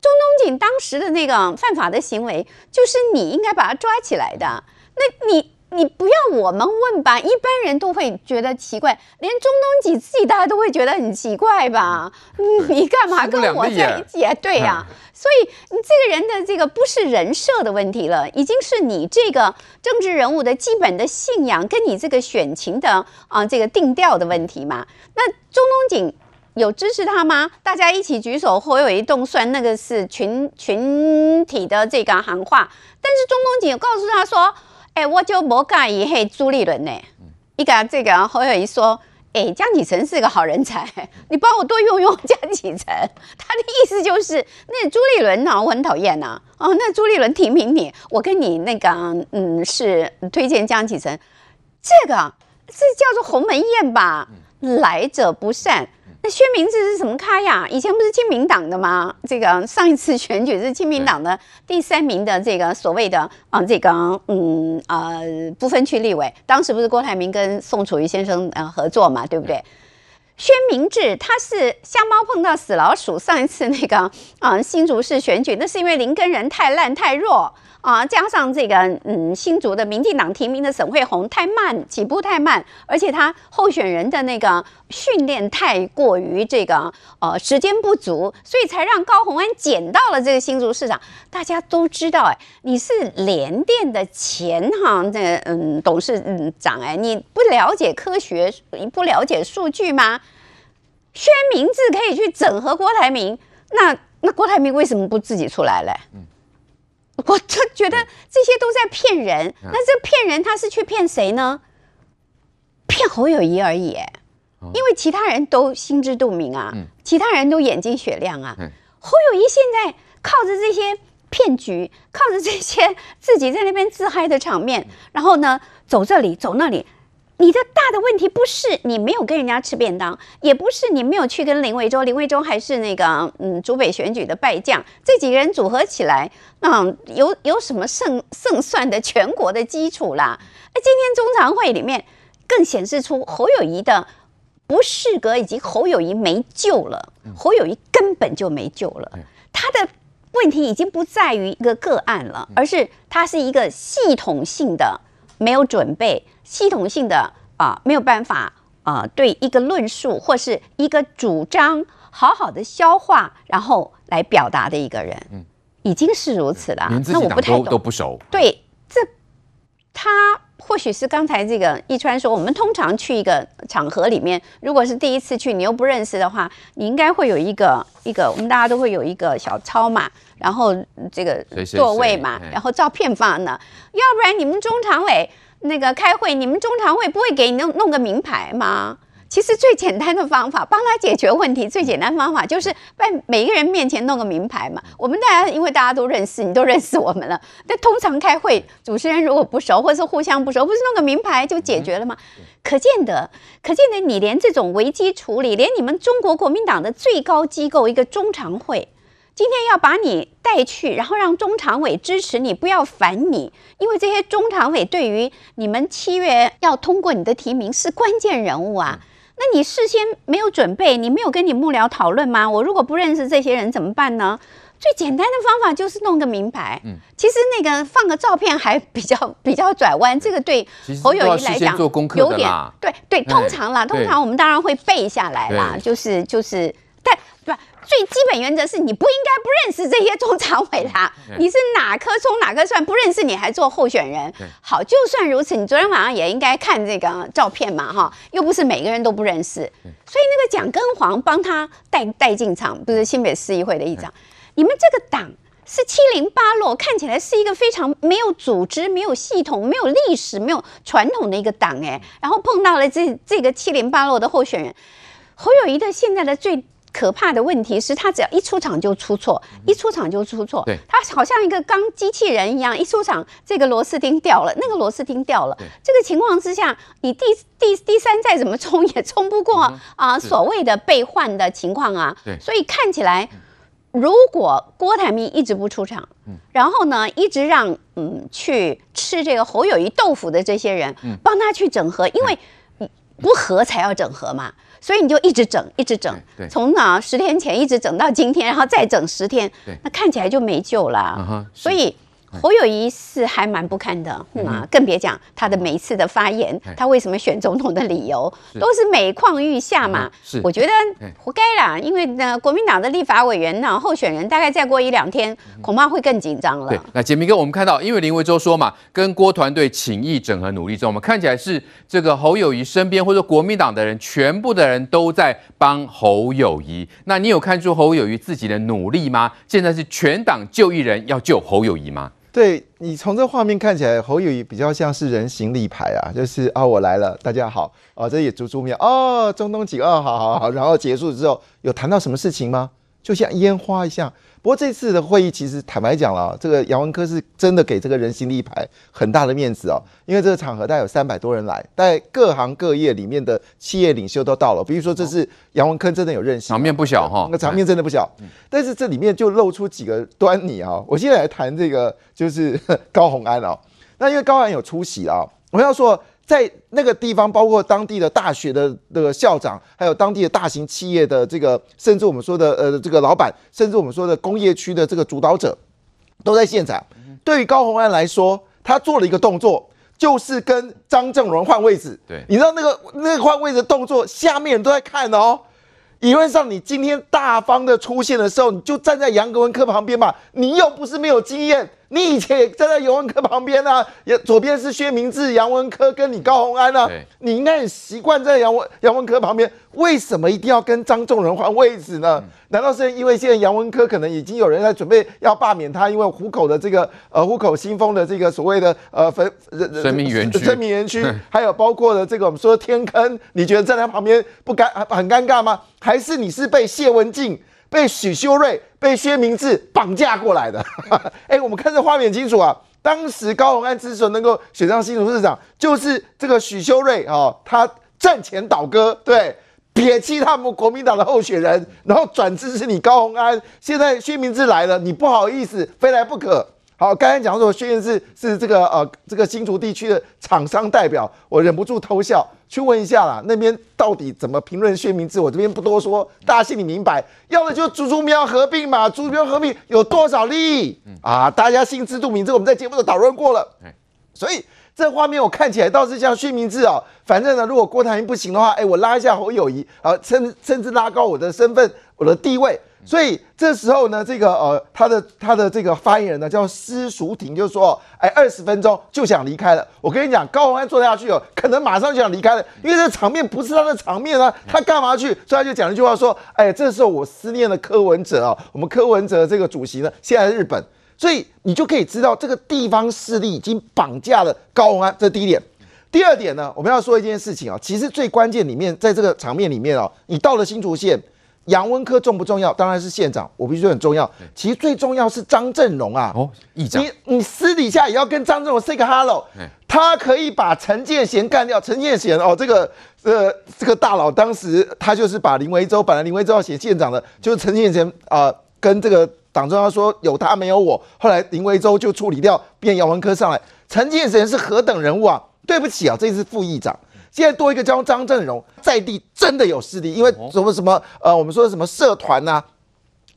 中东锦当时的那个犯法的行为，就是你应该把他抓起来的，那你。你不要我们问吧，一般人都会觉得奇怪，连中东几自己大家都会觉得很奇怪吧？嗯，你干嘛 跟我在一起啊？对呀、啊，所以你这个人的这个不是人设的问题了，已经是你这个政治人物的基本的信仰跟你这个选情的啊这个定调的问题嘛。那中东锦有支持他吗？大家一起举手，或有一动算，那个是群群体的这个喊话，但是中东锦告诉他说。哎、欸，我就不介意嘿朱立伦呢。一个这个侯友宜说，哎、欸，江启臣是个好人才，你帮我多用用江启臣。他的意思就是，那朱立伦呢，我很讨厌呐。哦，那朱立伦提名你，我跟你那个，嗯，是推荐江启臣。这个这叫做鸿门宴吧？来者不善。那薛明志是什么咖呀？以前不是亲民党的吗？这个上一次选举是亲民党的第三名的这个所谓的啊，这个嗯呃不分区立委，当时不是郭台铭跟宋楚瑜先生呃合作嘛，对不对？薛明志他是瞎猫碰到死老鼠，上一次那个啊新竹市选举，那是因为林根人太烂太弱。啊，加上这个，嗯，新竹的民进党提名的沈慧红太慢，起步太慢，而且他候选人的那个训练太过于这个，呃，时间不足，所以才让高虹安捡到了这个新竹市长。大家都知道，哎，你是联电的前行的，嗯，董事长，哎，你不了解科学，你不了解数据吗？宣明志可以去整合郭台铭，那那郭台铭为什么不自己出来嘞？嗯我就觉得这些都在骗人。那这骗人，他是去骗谁呢？骗侯友谊而已，因为其他人都心知肚明啊，其他人都眼睛雪亮啊。侯友谊现在靠着这些骗局，靠着这些自己在那边自嗨的场面，然后呢，走这里走那里。你的大的问题不是你没有跟人家吃便当，也不是你没有去跟林维洲，林维洲还是那个嗯，主北选举的败将，这几个人组合起来，嗯，有有什么胜胜算的全国的基础啦？哎，今天中常会里面更显示出侯友谊的不适格，以及侯友谊没救了，侯友谊根本就没救了，他的问题已经不在于一个个案了，而是他是一个系统性的没有准备。系统性的啊、呃，没有办法啊、呃，对一个论述或是一个主张好好的消化，然后来表达的一个人，嗯，已经是如此了。那我不太懂，都不熟。对，这他或许是刚才这个一川说，我们通常去一个场合里面，如果是第一次去，你又不认识的话，你应该会有一个一个，我们大家都会有一个小抄嘛，然后这个座位嘛，然后照片放那，要不然你们中常委。那个开会，你们中常委不会给你弄弄个名牌吗？其实最简单的方法，帮他解决问题，最简单的方法就是在每一个人面前弄个名牌嘛。我们大家因为大家都认识，你都认识我们了。但通常开会，主持人如果不熟，或是互相不熟，不是弄个名牌就解决了吗？可见得，可见得，你连这种危机处理，连你们中国国民党的最高机构一个中常会。今天要把你带去，然后让中常委支持你，不要烦你，因为这些中常委对于你们七月要通过你的提名是关键人物啊。那你事先没有准备，你没有跟你幕僚讨论吗？我如果不认识这些人怎么办呢？最简单的方法就是弄个名牌。嗯，其实那个放个照片还比较 比较转弯，这个对侯友宜来讲有点对对。通常啦，通常我们当然会背下来啦，就是就是，但对吧？最基本原则是你不应该不认识这些中常委啦。你是哪颗葱哪科算不认识你还做候选人？好，就算如此，你昨天晚上也应该看这个照片嘛，哈，又不是每个人都不认识。所以那个蒋根黄帮他带带进场，不是新北市议会的议长。你们这个党是七零八落，看起来是一个非常没有组织、没有系统、没有历史、没有传统的一个党，哎，然后碰到了这这个七零八落的候选人侯友宜的现在的最。可怕的问题是他只要一出场就出错，一出场就出错。他好像一个钢机器人一样，一出场这个螺丝钉掉了，那个螺丝钉掉了。这个情况之下，你第第第三再怎么冲 也冲不过啊所谓的被换的情况啊。所以看起来如果郭台铭一直不出场，嗯，然后呢，一直让嗯去吃这个侯友谊豆腐的这些人，嗯，帮他去整合，因为不合才要整合嘛，所以你就一直整，一直整，对，从哪十天前一直整到今天，然后再整十天，对，那看起来就没救了，所以。侯友谊是还蛮不堪的，嗯啊，更别讲他的每一次的发言，他为什么选总统的理由都是每况愈下嘛。是，我觉得活该啦，因为呢，国民党的立法委员呢，候选人大概再过一两天，恐怕会更紧张了。对，那杰明哥，我们看到，因为林维洲说嘛，跟郭团队情谊整合努力中，我们看起来是这个侯友谊身边或者国民党的人，全部的人都在帮侯友谊。那你有看出侯友谊自己的努力吗？现在是全党就一人要救侯友谊吗？对，你从这画面看起来，侯友宜比较像是人形立牌啊，就是啊，我来了，大家好，啊，这也足足庙哦，中东锦哦，好好好，然后结束之后有谈到什么事情吗？就像烟花一样。不过这次的会议，其实坦白讲了，这个杨文科是真的给这个人形立牌很大的面子哦，因为这个场合大概有三百多人来，在各行各业里面的企业领袖都到了。比如说，这是杨文科真的有认识，场面不小哈，那场面真的不小。但是这里面就露出几个端倪啊。我现在来谈这个，就是 高虹安哦。那因为高虹安有出席啊，我要说。在那个地方，包括当地的大学的那个校长，还有当地的大型企业的这个，甚至我们说的呃这个老板，甚至我们说的工业区的这个主导者，都在现场。对于高虹安来说，他做了一个动作，就是跟张正荣换位置。对，你知道那个那个换位置的动作，下面人都在看哦。理论上，你今天大方的出现的时候，你就站在杨格文科旁边嘛。你又不是没有经验。你以前也站在尤文科旁边啊，也左边是薛明志、杨文科跟你高虹安啊，你应该很习惯在杨文杨文科旁边，为什么一定要跟张仲仁换位置呢？难道是因为现在杨文科可能已经有人在准备要罢免他，因为虎口的这个呃虎口新丰的这个所谓的呃分生命园区，生命园区，还有包括的这个我们说的天坑，你觉得站在旁边不尴很尴尬吗？还是你是被谢文静？被许修睿、被薛明志绑架过来的，哎，我们看这画面清楚啊。当时高虹安之所以能够选上新竹市长，就是这个许修睿啊，他战前倒戈，对，撇弃他们国民党的候选人，然后转支持你高虹安。现在薛明志来了，你不好意思，非来不可。好，刚才讲说薛明志是这个呃这个新竹地区的厂商代表，我忍不住偷笑，去问一下啦，那边到底怎么评论薛明志？我这边不多说，大家心里明白。要的就是竹竹苗合并嘛，竹竹苗合并有多少利益啊？大家心知肚明，这我们在节目都讨论过了。所以这画面我看起来倒是像薛明志哦。反正呢，如果郭台铭不行的话，哎，我拉一下侯友谊，啊，甚甚至拉高我的身份，我的地位。所以这时候呢，这个呃，他的他的这个发言人呢叫施淑婷，就说，哎，二十分钟就想离开了。我跟你讲，高鸿安坐下去哦，可能马上就想离开了，因为这场面不是他的场面啊，他干嘛去？所以他就讲了一句话说，哎，这时候我思念了柯文哲啊，我们柯文哲这个主席呢，现在在日本，所以你就可以知道这个地方势力已经绑架了高鸿安，这是第一点。第二点呢，我们要说一件事情啊，其实最关键里面，在这个场面里面哦，你到了新竹县。杨文科重不重要？当然是县长，我必须说很重要。其实最重要是张正荣啊，哦，议长，你你私底下也要跟张正荣 say 个 hello。他可以把陈建贤干掉。陈建贤哦，这个呃这个大佬，当时他就是把林维洲，本来林维洲要选县长的，就是陈建贤啊，跟这个党中央说有他没有我。后来林维洲就处理掉，变杨文科上来。陈建贤是何等人物啊？对不起啊，这是副议长。现在多一个叫张振荣，在地真的有势力，因为什么什么呃，我们说什么社团呐、啊，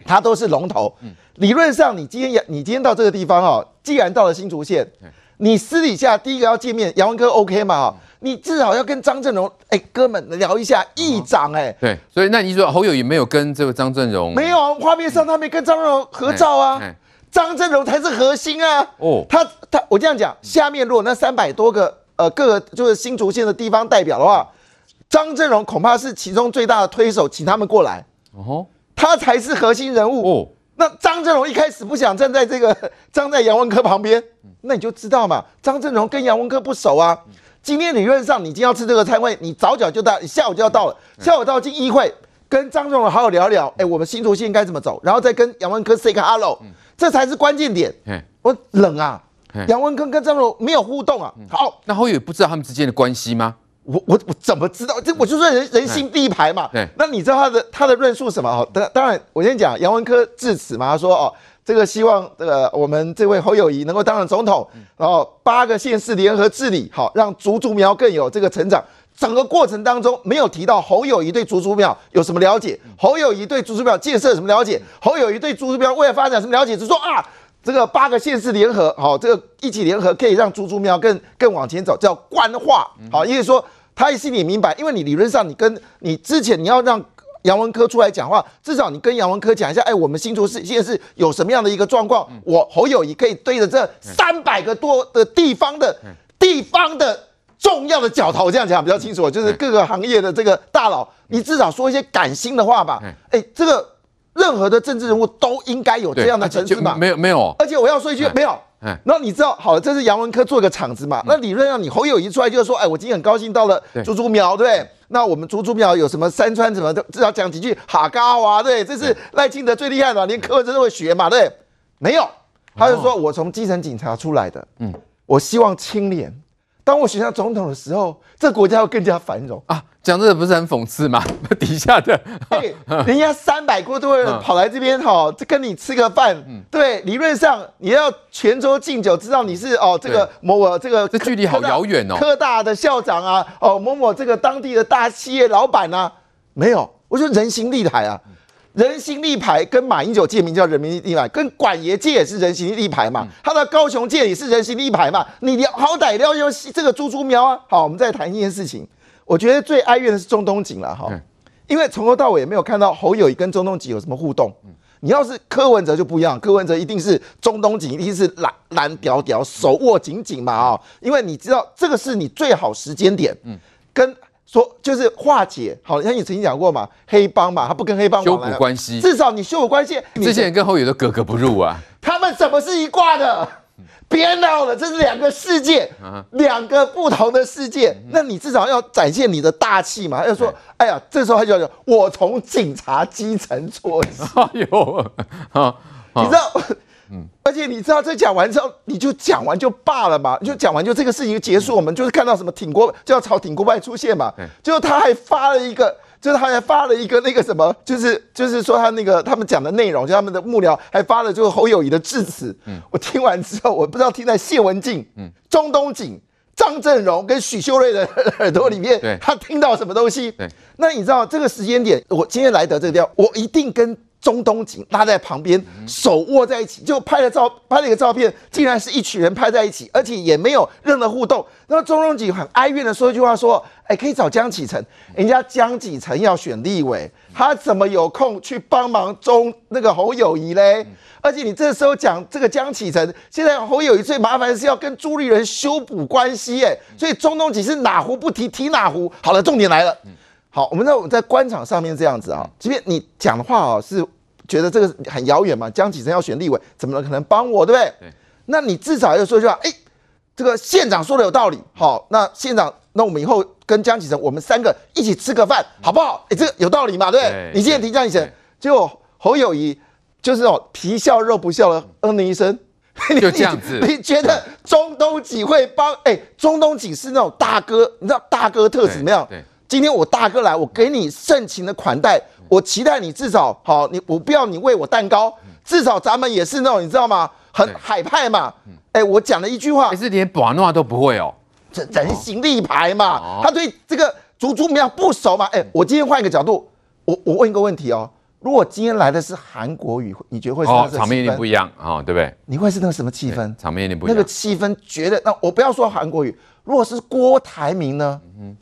他都是龙头。理论上，你今天你今天到这个地方哦，既然到了新竹县，你私底下第一个要见面，杨文科 OK 嘛？你至少要跟张振荣哎哥们聊一下议长哎。对，所以那你说侯友谊没有跟这个张振荣？没有，画面上他没跟张振荣合照啊。张振荣才是核心啊。哦，他他我这样讲，下面如果那三百多个。呃，各个就是新竹县的地方代表的话，张正荣恐怕是其中最大的推手，请他们过来，哦，他才是核心人物。哦，那张正荣一开始不想站在这个站在杨文科旁边，那你就知道嘛，张正荣跟杨文科不熟啊。今天理论上，你今天要吃这个餐会，你早早就到，你下午就要到了，下午到进议会，跟张正荣好好聊聊，哎，我们新竹县该怎么走，然后再跟杨文科 say 个 hello，这才是关键点。我冷啊。杨文科跟张荣没有互动啊。好，那侯友宜不知道他们之间的关系吗？我我我怎么知道？这我就说人人心立牌嘛。对，那你知道他的他的论述什么？哦，当当然，我先讲杨文科致辞嘛，他说哦，这个希望这个我们这位侯友谊能够当上总统，然后八个县市联合治理，好让竹竹苗更有这个成长。整个过程当中没有提到侯友谊对竹竹苗有什么了解，侯友谊对竹竹苗建设有什么了解，侯友谊对竹竹苗未来发展什么了解，只说啊。这个八个县市联合，好，这个一起联合可以让竹竹苗更更往前走，叫官化，好，因为说他心里明白，因为你理论上你跟你之前你要让杨文科出来讲话，至少你跟杨文科讲一下，哎，我们新竹市现在是有什么样的一个状况，我侯友谊可以对着这三百个多的地方的地方的重要的角头，这样讲比较清楚，就是各个行业的这个大佬，你至少说一些感心的话吧，哎，这个。任何的政治人物都应该有这样的层次嘛？没有没有，而且我要说一句，没有。那你知道，好了，这是杨文科做个场子嘛？那理论上你侯友宜出来就是说，哎，我今天很高兴到了竹竹苗，对。那我们竹竹苗有什么山川什么的，至少讲几句哈嘎哇，对，这是赖清德最厉害的，连柯文哲都会学嘛，对。没有，他就说我从基层警察出来的，嗯，我希望清廉。当我选上总统的时候，这国家会更加繁荣啊。讲这个不是很讽刺吗？底下的，哎，人家三百多多人跑来这边哈，跟你吃个饭，对，理论上你要全州敬酒，知道你是哦这个某某这个，这距离好遥远哦。科大的校长啊，哦某某这个当地的大企业老板啊，没有，我说人形立牌啊，人形立牌跟马英九借名叫人民立牌，跟管爷借也是人形立牌嘛，他的高雄借也是人形立牌嘛，你好歹要用这个猪猪苗啊。好，我们再谈一件事情。我觉得最哀怨的是中东锦了哈，因为从头到尾也没有看到侯友谊跟中东锦有什么互动。你要是柯文哲就不一样，柯文哲一定是中东锦一定是蓝蓝屌屌，手握紧紧嘛啊，因为你知道这个是你最好时间点，跟说就是化解。好像你曾经讲过嘛，黑帮嘛，他不跟黑帮修补关系，至少你修补关系。这些人跟侯友都格格不入啊，他们怎么是一挂的？别闹了，这是两个世界，两个不同的世界。那你至少要展现你的大气嘛？要说，哎呀，这时候他就说，我从警察基层做起。哎呦，你知道，而且你知道，这讲完之后，你就讲完就罢了嘛，就讲完就这个事情就结束。我们就是看到什么挺国就要朝挺国派出现嘛，结果他还发了一个。就是他还发了一个那个什么，就是就是说他那个他们讲的内容，就他们的幕僚还发了就是侯友谊的致辞。嗯，我听完之后，我不知道听在谢文静、嗯，钟东锦、张振荣跟许秀瑞的耳朵里面，他听到什么东西？对，那你知道这个时间点，我今天来得这个地方，我一定跟。钟东锦拉在旁边，手握在一起，就拍了照，拍了一个照片，竟然是一群人拍在一起，而且也没有任何互动。那么中东锦很哀怨的说一句话，说：“哎，可以找江启臣，人家江启臣要选立委，他怎么有空去帮忙中那个侯友谊嘞？而且你这时候讲这个江启臣，现在侯友谊最麻烦的是要跟朱立伦修补关系，哎，所以中东锦是哪壶不提提哪壶。好了，重点来了。”好，我们在我们在官场上面这样子啊，即便你讲的话啊是觉得这个很遥远嘛，江启臣要选立委，怎么可能帮我，对不对？对。那你至少要说一句话，哎，这个县长说的有道理。好，那县长，那我们以后跟江启臣，我们三个一起吃个饭，好不好？哎，这个有道理嘛，对不对？你现在提江启臣，结果侯友谊就是那种皮笑肉不笑的嗯了一声，就这样子。你，你觉得中东几会帮？哎，中东几是那种大哥，你知道大哥特质怎么样？对。对今天我大哥来，我给你盛情的款待，我期待你至少好，你我不要你喂我蛋糕，至少咱们也是那种你知道吗？很海派嘛。哎，我讲了一句话，可是连把诺都不会哦，这人形立牌嘛，他对这个竹竹苗不熟嘛。哎，我今天换一个角度，我我问一个问题哦，如果今天来的是韩国语，你觉得会是哦，场面有点不一样啊，对不对？你会是那个什么气氛？场面有点不一样，那个气氛觉得，那我不要说韩国语，如果是郭台铭呢？嗯。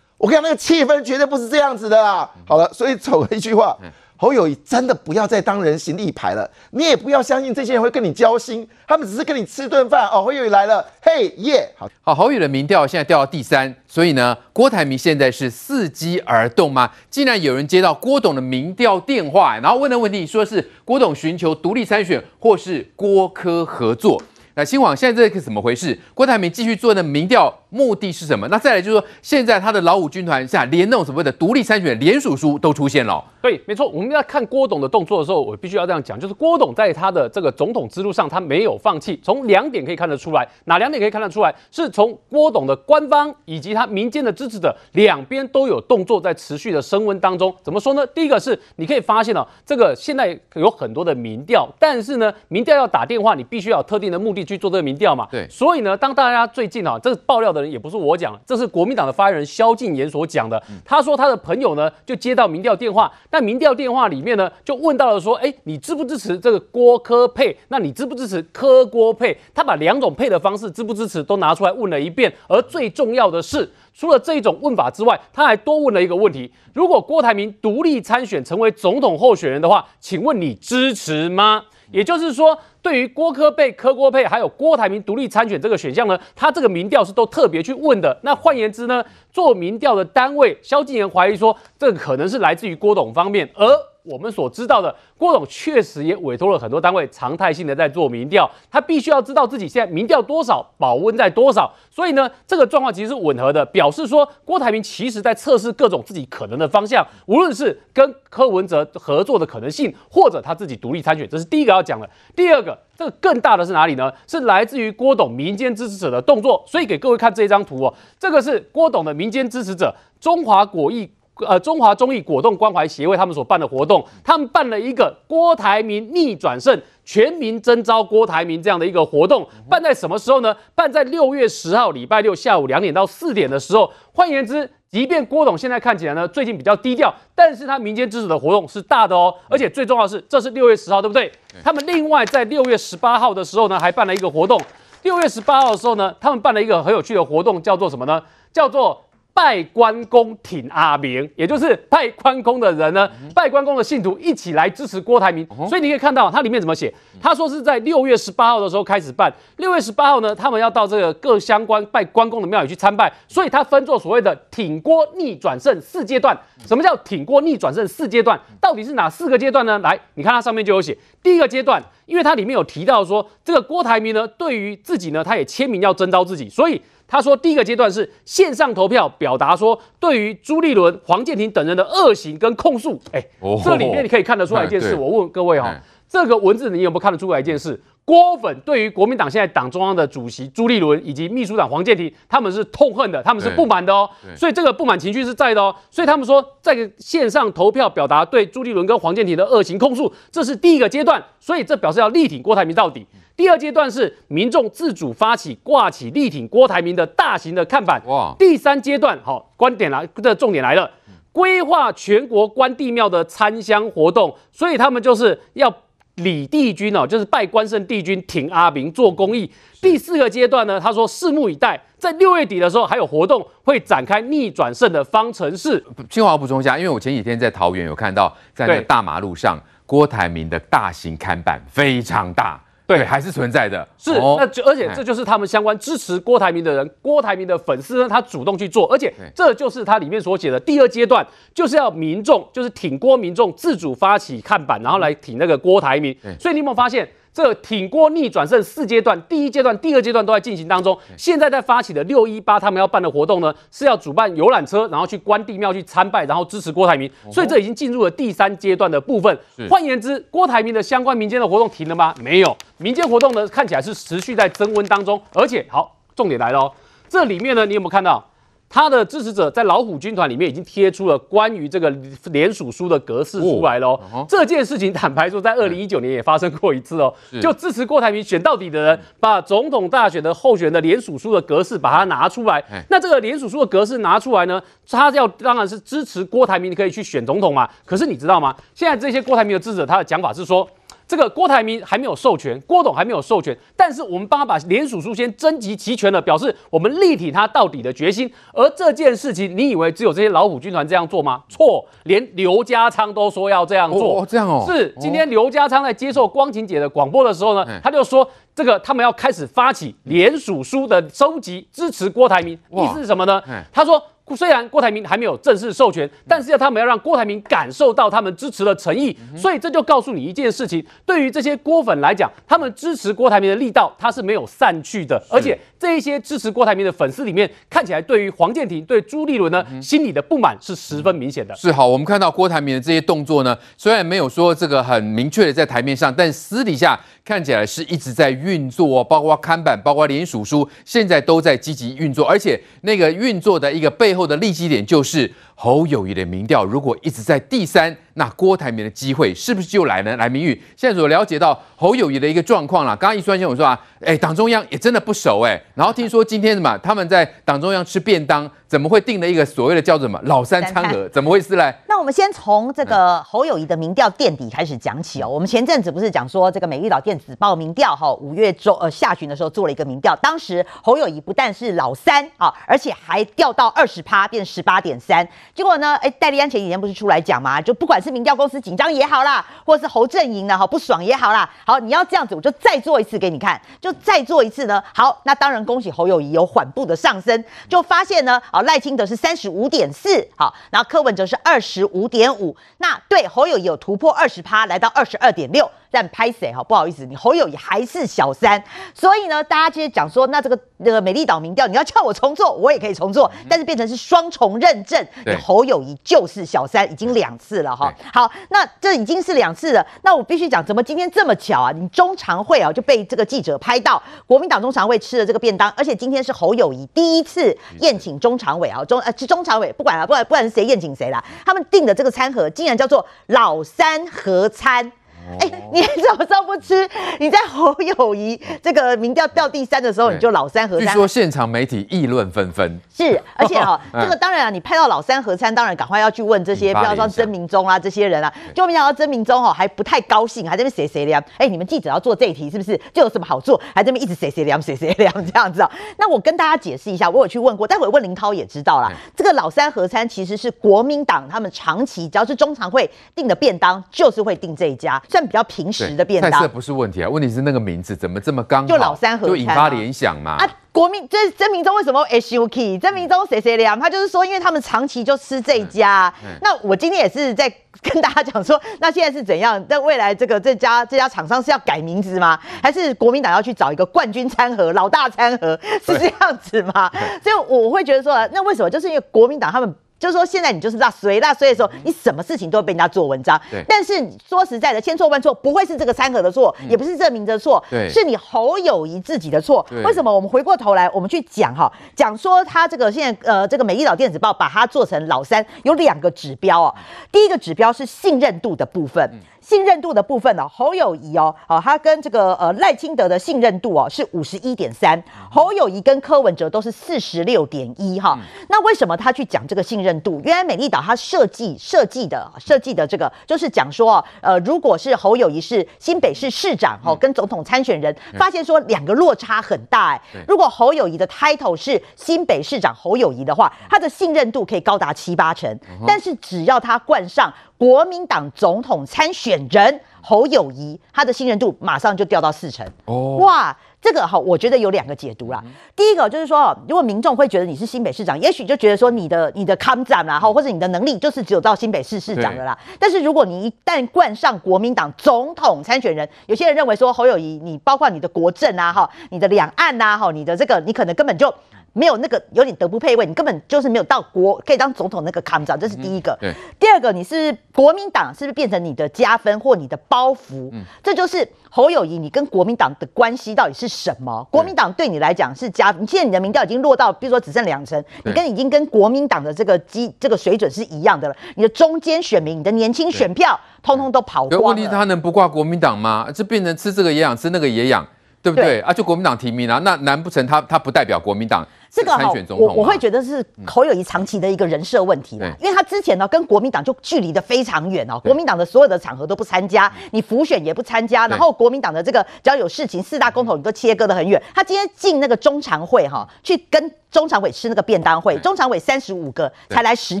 我跟你讲，那个气氛绝对不是这样子的啦。好了，所以走了一句话，侯友谊真的不要再当人形立牌了。你也不要相信这些人会跟你交心，他们只是跟你吃顿饭哦。侯友谊来了，嘿耶！好好，侯友宜的民调现在掉到第三，所以呢，郭台铭现在是伺机而动吗？竟然有人接到郭董的民调电话，然后问的问题说是郭董寻求独立参选，或是郭柯合作。那新网现在这个怎么回事？郭台铭继续做的民调目的是什么？那再来就是说，现在他的老五军团下连那种所谓的独立参选联署书都出现了。对，没错，我们要看郭董的动作的时候，我必须要这样讲，就是郭董在他的这个总统之路上，他没有放弃。从两点可以看得出来，哪两点可以看得出来？是从郭董的官方以及他民间的支持者两边都有动作在持续的升温当中。怎么说呢？第一个是你可以发现哦，这个现在有很多的民调，但是呢，民调要打电话，你必须要有特定的目的去做这个民调嘛。对，所以呢，当大家最近啊，这个爆料的人也不是我讲，这是国民党的发言人萧敬言所讲的。他说他的朋友呢就接到民调电话，但民调电话里面呢就问到了说，哎，你支不支持这个郭科配？那你支不支持柯郭配？他把两种配的方式支不支持都拿出来问了一遍。而最重要的是，除了这一种问法之外，他还多问了一个问题：如果郭台铭独立参选成为总统候选人的话，请问你支持吗？也就是说，对于郭柯配、柯郭佩，还有郭台铭独立参选这个选项呢，他这个民调是都特别去问的。那换言之呢，做民调的单位，萧敬言怀疑说，这个可能是来自于郭董方面，而。我们所知道的，郭董确实也委托了很多单位，常态性的在做民调，他必须要知道自己现在民调多少，保温在多少，所以呢，这个状况其实是吻合的，表示说郭台铭其实在测试各种自己可能的方向，无论是跟柯文哲合作的可能性，或者他自己独立参选，这是第一个要讲的。第二个，这个更大的是哪里呢？是来自于郭董民间支持者的动作，所以给各位看这一张图哦，这个是郭董的民间支持者，中华果艺。呃，中华综艺果冻关怀协会他们所办的活动，他们办了一个郭台铭逆转胜，全民征召郭台铭这样的一个活动，办在什么时候呢？办在六月十号礼拜六下午两点到四点的时候。换言之，即便郭董现在看起来呢，最近比较低调，但是他民间支持的活动是大的哦。而且最重要的是，这是六月十号，对不对？他们另外在六月十八号的时候呢，还办了一个活动。六月十八号的时候呢，他们办了一个很有趣的活动，叫做什么呢？叫做。拜关公挺阿明，也就是拜关公的人呢，拜关公的信徒一起来支持郭台铭。所以你可以看到，它里面怎么写？他说是在六月十八号的时候开始办，六月十八号呢，他们要到这个各相关拜关公的庙宇去参拜，所以他分作所谓的挺郭逆转胜四阶段。什么叫挺郭逆转胜四阶段？到底是哪四个阶段呢？来，你看它上面就有写，第一个阶段，因为它里面有提到说，这个郭台铭呢，对于自己呢，他也签名要征召自己，所以。他说，第一个阶段是线上投票，表达说对于朱立伦、黄建庭等人的恶行跟控诉。哎，这里面你可以看得出来一件事。我问各位哈，这个文字你有没有看得出来一件事？郭粉对于国民党现在党中央的主席朱立伦以及秘书长黄健庭，他们是痛恨的，他们是不满的哦。所以这个不满情绪是在的哦。所以他们说，在线上投票表达对朱立伦跟黄健庭的恶行控诉，这是第一个阶段。所以这表示要力挺郭台铭到底。第二阶段是民众自主发起挂起力挺郭台铭的大型的看板。哇！第三阶段，好，观点来，这重点来了，规划全国关帝庙的参香活动，所以他们就是要礼帝君哦，就是拜关圣帝君，挺阿明做公益。第四个阶段呢，他说拭目以待，在六月底的时候还有活动会展开逆转胜的方程式。清华补充一下，因为我前几天在桃园有看到，在那个大马路上郭台铭的大型看板非常大。对，还是存在的，是，那就而且这就是他们相关支持郭台铭的人，郭台铭的粉丝呢，他主动去做，而且这就是他里面所写的第二阶段，就是要民众，就是挺郭民众自主发起看板，然后来挺那个郭台铭。所以你有没有发现？这挺过逆转胜四阶段，第一阶段、第二阶段都在进行当中。现在在发起的六一八，他们要办的活动呢，是要主办游览车，然后去关帝庙去参拜，然后支持郭台铭。所以这已经进入了第三阶段的部分。换言之，郭台铭的相关民间的活动停了吗？没有，民间活动呢，看起来是持续在增温当中。而且，好，重点来了哦，这里面呢，你有没有看到？他的支持者在老虎军团里面已经贴出了关于这个联署书的格式出来了。哦哦。这件事情坦白说，在二零一九年也发生过一次哦。就支持郭台铭选到底的人，把总统大选的候选人的联署书的格式把它拿出来。那这个联署书的格式拿出来呢，他要当然是支持郭台铭，你可以去选总统嘛。可是你知道吗？现在这些郭台铭的支持者，他的讲法是说。这个郭台铭还没有授权，郭董还没有授权，但是我们帮他把联署书先征集齐全了，表示我们力挺他到底的决心。而这件事情，你以为只有这些老虎军团这样做吗？错，连刘家昌都说要这样做。哦，这样哦。是，今天刘家昌在接受光晴姐的广播的时候呢，他就说这个他们要开始发起联署书的收集，支持郭台铭。意思是什么呢？他说。虽然郭台铭还没有正式授权，但是要他们要让郭台铭感受到他们支持的诚意，所以这就告诉你一件事情：对于这些郭粉来讲，他们支持郭台铭的力道他是没有散去的，而且这一些支持郭台铭的粉丝里面，看起来对于黄建庭、对朱立伦呢，心里的不满是十分明显的。是好，我们看到郭台铭的这些动作呢，虽然没有说这个很明确的在台面上，但私底下看起来是一直在运作，包括看板，包括联署书，现在都在积极运作，而且那个运作的一个背后的利基点就是。侯友谊的民调如果一直在第三，那郭台铭的机会是不是就来呢？来，明玉现在所了解到侯友谊的一个状况了。刚刚一宣先我说啊，哎，党中央也真的不熟哎。然后听说今天什么，他们在党中央吃便当，怎么会定了一个所谓的叫做什么老三餐盒？怎么回事嘞？那我们先从这个侯友谊的民调垫底开始讲起哦。我们前阵子不是讲说这个美丽岛电子报民调哈，五月中呃下旬的时候做了一个民调，当时侯友谊不但是老三啊，而且还掉到二十趴，变十八点三。结果呢？哎，戴立安前几天不是出来讲嘛？就不管是民调公司紧张也好啦，或是侯阵营呢，哈不爽也好啦，好，你要这样子，我就再做一次给你看，就再做一次呢。好，那当然恭喜侯友谊有缓步的上升，就发现呢，啊赖清德是三十五点四，好，然后柯文哲是二十五点五，那对侯友有突破二十趴，来到二十二点六。但拍谁哈？不好意思，你侯友谊还是小三，所以呢，大家其实讲说，那这个那个美丽岛民调，你要叫我重做，我也可以重做，但是变成是双重认证，你侯友谊就是小三，已经两次了哈。好，那这已经是两次了，那我必须讲，怎么今天这么巧啊？你中常会啊就被这个记者拍到，国民党中常会吃了这个便当，而且今天是侯友谊第一次宴请中常委啊，中呃中常委不管了，不管不管是谁宴请谁啦，他们订的这个餐盒竟然叫做老三合餐。哎、欸，你早上不吃？你在侯友谊这个民调掉第三的时候，你就老三合餐。据说现场媒体议论纷纷。是，而且哈、哦，这个当然啊，你拍到老三合餐，当然赶快要去问这些，不要说曾明忠啊这些人啊，就没想到曾明忠哦还不太高兴，还在那边谁谁凉。哎，你们记者要做这一题是不是？就有什么好做？还在那边一直谁谁凉谁谁凉这样子啊、哦？那我跟大家解释一下，我有去问过，待会问林涛也知道啦。这个老三合餐其实是国民党他们长期只要是中常会订的便当，就是会订这一家。比较平时的便当，菜色不是问题啊，问题是那个名字怎么这么刚好，就老三合就引发联想嘛。啊，国民这曾明忠为什么 SUK？曾明忠谁谁凉？他就是说，因为他们长期就吃这一家。嗯嗯、那我今天也是在跟大家讲说，那现在是怎样？那未来这个这家这家厂商是要改名字吗？还是国民党要去找一个冠军餐盒、老大餐盒是这样子吗？所以我会觉得说，那为什么？就是因为国民党他们。就是说，现在你就是那谁那谁的时候，你什么事情都会被人家做文章。对。但是说实在的，千错万错不会是这个餐盒的错，也不是证明的错，对，是你侯友谊自己的错。为什么？我们回过头来，我们去讲哈，讲说他这个现在呃，这个美丽岛电子报把它做成老三，有两个指标哦。第一个指标是信任度的部分。信任度的部分呢，侯友谊哦，好，他跟这个呃赖清德的信任度哦是五十一点三，侯友谊跟柯文哲都是四十六点一哈。那为什么他去讲这个信任度？原来美丽岛他设计设计的设计的这个就是讲说，呃，如果是侯友谊是新北市市长哦，跟总统参选人，发现说两个落差很大哎。如果侯友谊的 title 是新北市长侯友谊的话，他的信任度可以高达七八成，但是只要他冠上。国民党总统参选人侯友谊，他的信任度马上就掉到四成。哦，哇，这个哈，我觉得有两个解读啦。第一个就是说，如果民众会觉得你是新北市长，也许就觉得说你的你的抗战啦，哈，或者你的能力就是只有到新北市市长的啦。但是如果你一旦冠上国民党总统参选人，有些人认为说侯友谊，你包括你的国政啊，哈，你的两岸呐，哈，你的这个，你可能根本就。没有那个有点德不配位，你根本就是没有到国可以当总统那个坎长，这是第一个。对。第二个，你是国民党，是不是变成你的加分或你的包袱？嗯。这就是侯友谊，你跟国民党的关系到底是什么？国民党对你来讲是加分，现在你的民调已经落到，比如说只剩两成，你跟已经跟国民党的这个基这个水准是一样的了。你的中间选民，你的年轻选票，通通都跑光了。问题是他能不挂国民党吗？这变成吃这个也养，吃那个也养，对不对？对啊，就国民党提名啊，那难不成他他不代表国民党？这个哈，我我会觉得是侯友谊长期的一个人设问题啦，因为他之前呢跟国民党就距离的非常远哦，国民党的所有的场合都不参加，你辅选也不参加，然后国民党的这个只要有事情四大公投你都切割的很远，他今天进那个中常会哈，去跟中常委吃那个便当会，中常委三十五个才来十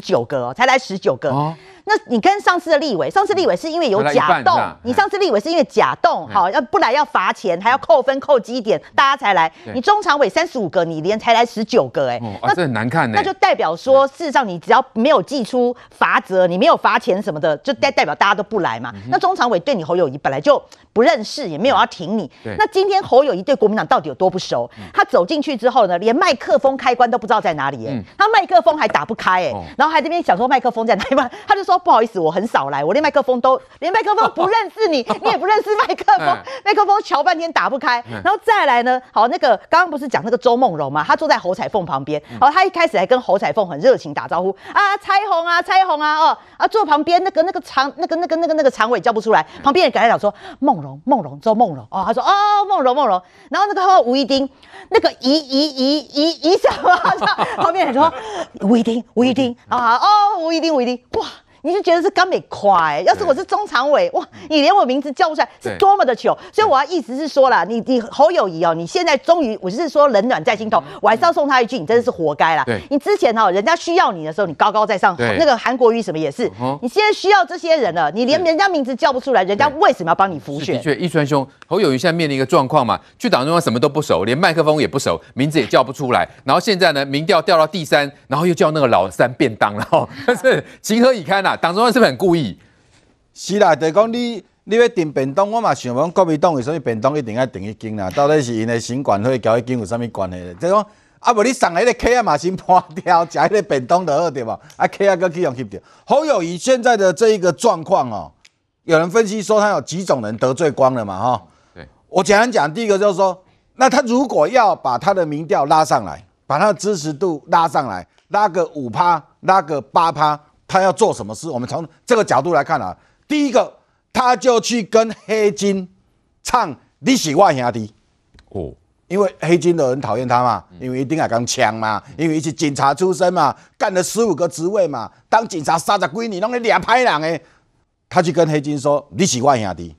九个哦，才来十九个。那你跟上次的立委，上次立委是因为有假动，你上次立委是因为假动，好要不来要罚钱，还要扣分扣积点，大家才来。你中常委三十五个，你连才来十。十九个、欸，哎、哦，啊，这很难看呢、欸。那就代表说，事实上你只要没有祭出罚则，你没有罚钱什么的，就代代表大家都不来嘛。嗯、那中常委对你侯友谊本来就不认识，也没有要挺你。那今天侯友谊对国民党到底有多不熟？嗯、他走进去之后呢，连麦克风开关都不知道在哪里、欸，哎、嗯，他麦克风还打不开、欸，哎、哦，然后还这边想说麦克风在哪里嘛，他就说不好意思，我很少来，我连麦克风都连麦克风不认识你，你也不认识麦克风，麦克风瞧半天打不开，然后再来呢，好，那个刚刚不是讲那个周梦蓉嘛，他坐在侯彩凤旁边，然后他一开始还跟侯彩凤很热情打招呼啊，彩虹啊，彩虹啊，哦，啊坐旁边那个那个常那个那个那个那个常委叫不出来，旁边人赶快讲说梦蓉梦蓉周梦蓉哦，他说哦梦蓉梦蓉，然后那个吴一丁那个一一一一一什么，旁边人说吴一丁吴一丁啊哦吴一丁吴一丁哇。你就觉得是刚美快，要是我是中常委，哇，你连我名字叫不出来，是多么的糗。所以我要意思是说了，你你侯友谊哦，你现在终于，我就是说冷暖在心头，我还是要送他一句，你真的是活该啦。你之前哦，人家需要你的时候，你高高在上，那个韩国瑜什么也是，你现在需要这些人了，你连人家名字叫不出来，人家为什么要帮你辅选？的确，一川兄，侯友谊现在面临一个状况嘛，去党中央什么都不熟，连麦克风也不熟，名字也叫不出来，然后现在呢，民调掉到第三，然后又叫那个老三便当了，哈，但 是情何以堪呐？党中央是不是很？故意是啦，就是讲你你要订便当，我嘛想讲国民党为什么便当一定要订一斤啦？到底是因为新冠会交一斤有啥物关系？即讲啊，无你送来迄个客啊嘛先破掉，食迄个便当就好对吧？啊，客啊搁去用去掉。侯友谊现在的这一个状况哦，有人分析说他有几种人得罪光了嘛？哈、哦，对我简单讲，第一个就是说，那他如果要把他的民调拉上来，把他的支持度拉上来，拉个五趴，拉个八趴。他要做什么事？我们从这个角度来看啊，第一个，他就去跟黑金唱“你是我兄弟”哦，因为黑金的人讨厌他嘛，因为一定要讲枪嘛，因为一是警察出身嘛，干了十五个职位嘛，当警察三十几年，拢在抓歹人诶。他去跟黑金说：“你是我兄弟。”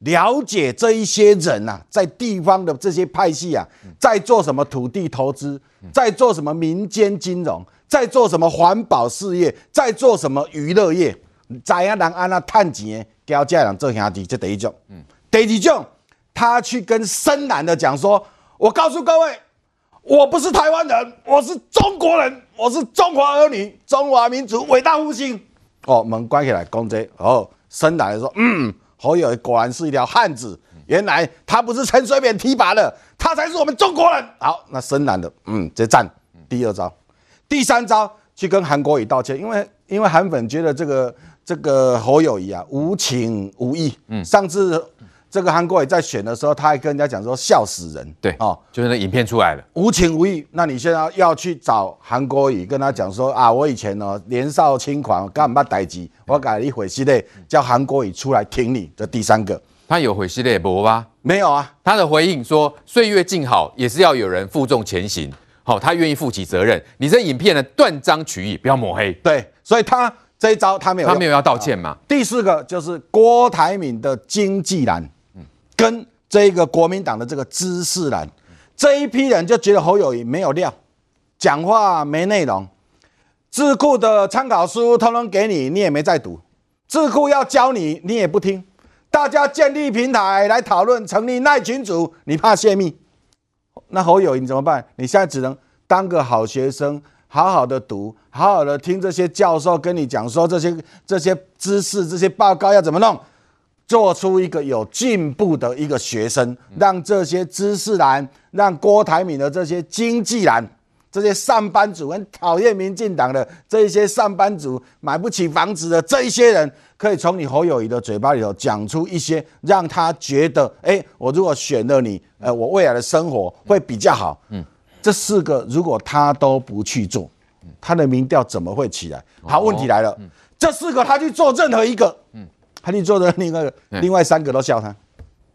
了解这一些人啊，在地方的这些派系啊，在做什么土地投资，在做什么民间金融。在做什么环保事业，在做什么娱乐业，在啊人安那赚钱，交家人做兄弟，这第一种。嗯，第二种，他去跟深蓝的讲说：“我告诉各位，我不是台湾人，我是中国人，我是中华儿女，中华民族伟大复兴。”哦，门关起来，公贼。哦，深蓝的说：“嗯，侯友果然是一条汉子，原来他不是陈水扁提拔的，他才是我们中国人。”好，那深蓝的，嗯，这战第二招。第三招去跟韩国瑜道歉，因为因为韩粉觉得这个这个侯友宜啊无情无义。嗯，上次这个韩国瑜在选的时候，他还跟人家讲说笑死人。对哦，就是那影片出来了，无情无义。那你现在要去找韩国瑜跟他讲说啊，我以前呢年少轻狂，干嘛代志，我改了一回系列，叫韩国瑜出来挺你。这第三个，他有回系列不吧？没有啊，他的回应说岁月静好，也是要有人负重前行。好，他愿意负起责任。你这影片呢，断章取义，不要抹黑。对，所以他这一招他没有，他没有要道歉嘛。第四个就是郭台铭的经济蓝，跟这个国民党的这个知识蓝，这一批人就觉得侯友谊没有料，讲话没内容，智库的参考书通通给你，你也没在读，智库要教你，你也不听，大家建立平台来讨论，成立赖群组，你怕泄密。那侯友宜怎么办？你现在只能当个好学生，好好的读，好好的听这些教授跟你讲说这些这些知识、这些报告要怎么弄，做出一个有进步的一个学生，让这些知识男，让郭台铭的这些经济蓝，这些上班族很讨厌民进党的这一些上班族，买不起房子的这一些人。可以从你侯友宜的嘴巴里头讲出一些让他觉得，哎，我如果选了你，呃，我未来的生活会比较好。嗯，这四个如果他都不去做，他的民调怎么会起来？好，问题来了，这四个他去做任何一个，嗯，他去做的另外另外三个都笑他。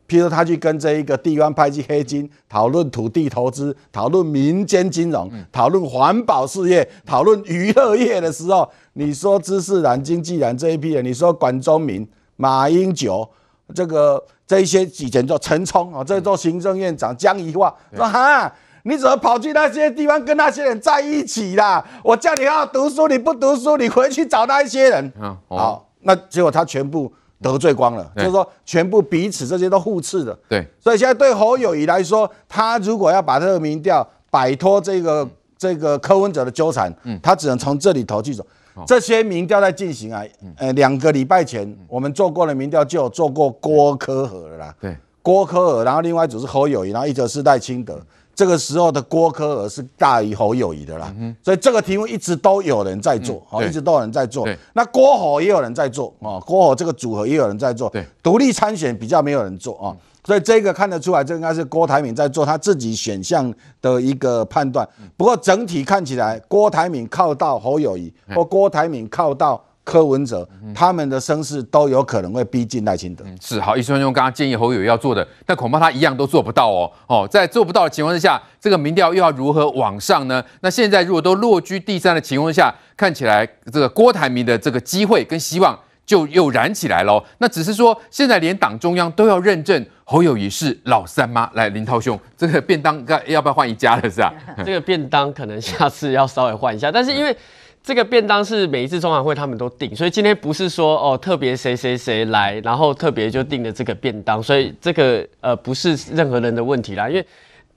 譬如他去跟这一个地方派系黑金 讨论土地投资、讨论民间金融、讨论环保事业、讨论娱乐业的时候，你说知识蓝、经济蓝这一批人，你说管中闵、马英九，这个这一些以前叫陈冲啊，这做行政院长江宜桦说哈，你怎么跑去那些地方跟那些人在一起啦？我叫你好好读书，你不读书，你回去找那一些人。好，那结果他全部。得罪光了，就是说全部彼此这些都互斥的。对，所以现在对侯友谊来说，他如果要把这个民调摆脱这个这个柯文哲的纠缠，嗯，他只能从这里头去走。这些民调在进行啊，呃，两个礼拜前我们做过的民调就有做过郭科和了啦，对，郭科和，然后另外一组是侯友谊，然后一组是赖清德。这个时候的郭科尔是大于侯友谊的啦，所以这个题目一直都有人在做，一直都有人在做。那郭侯也有人在做啊，郭侯这个组合也有人在做。独立参选比较没有人做啊，所以这个看得出来，这应该是郭台铭在做他自己选项的一个判断。不过整体看起来，郭台铭靠到侯友谊，或郭台铭靠到。柯文哲他们的声势都有可能会逼近赖清德。是好，一川兄刚刚建议侯友宜要做的，但恐怕他一样都做不到哦。哦，在做不到的情况之下，这个民调又要如何往上呢？那现在如果都落居第三的情况下，看起来这个郭台铭的这个机会跟希望就又燃起来了。那只是说，现在连党中央都要认证侯友谊是老三妈。来，林涛兄，这个便当该要不要换一家了？是吧？这个便当可能下次要稍微换一下，但是因为。这个便当是每一次中常会他们都订，所以今天不是说哦特别谁谁谁来，然后特别就订了这个便当，所以这个呃不是任何人的问题啦。因为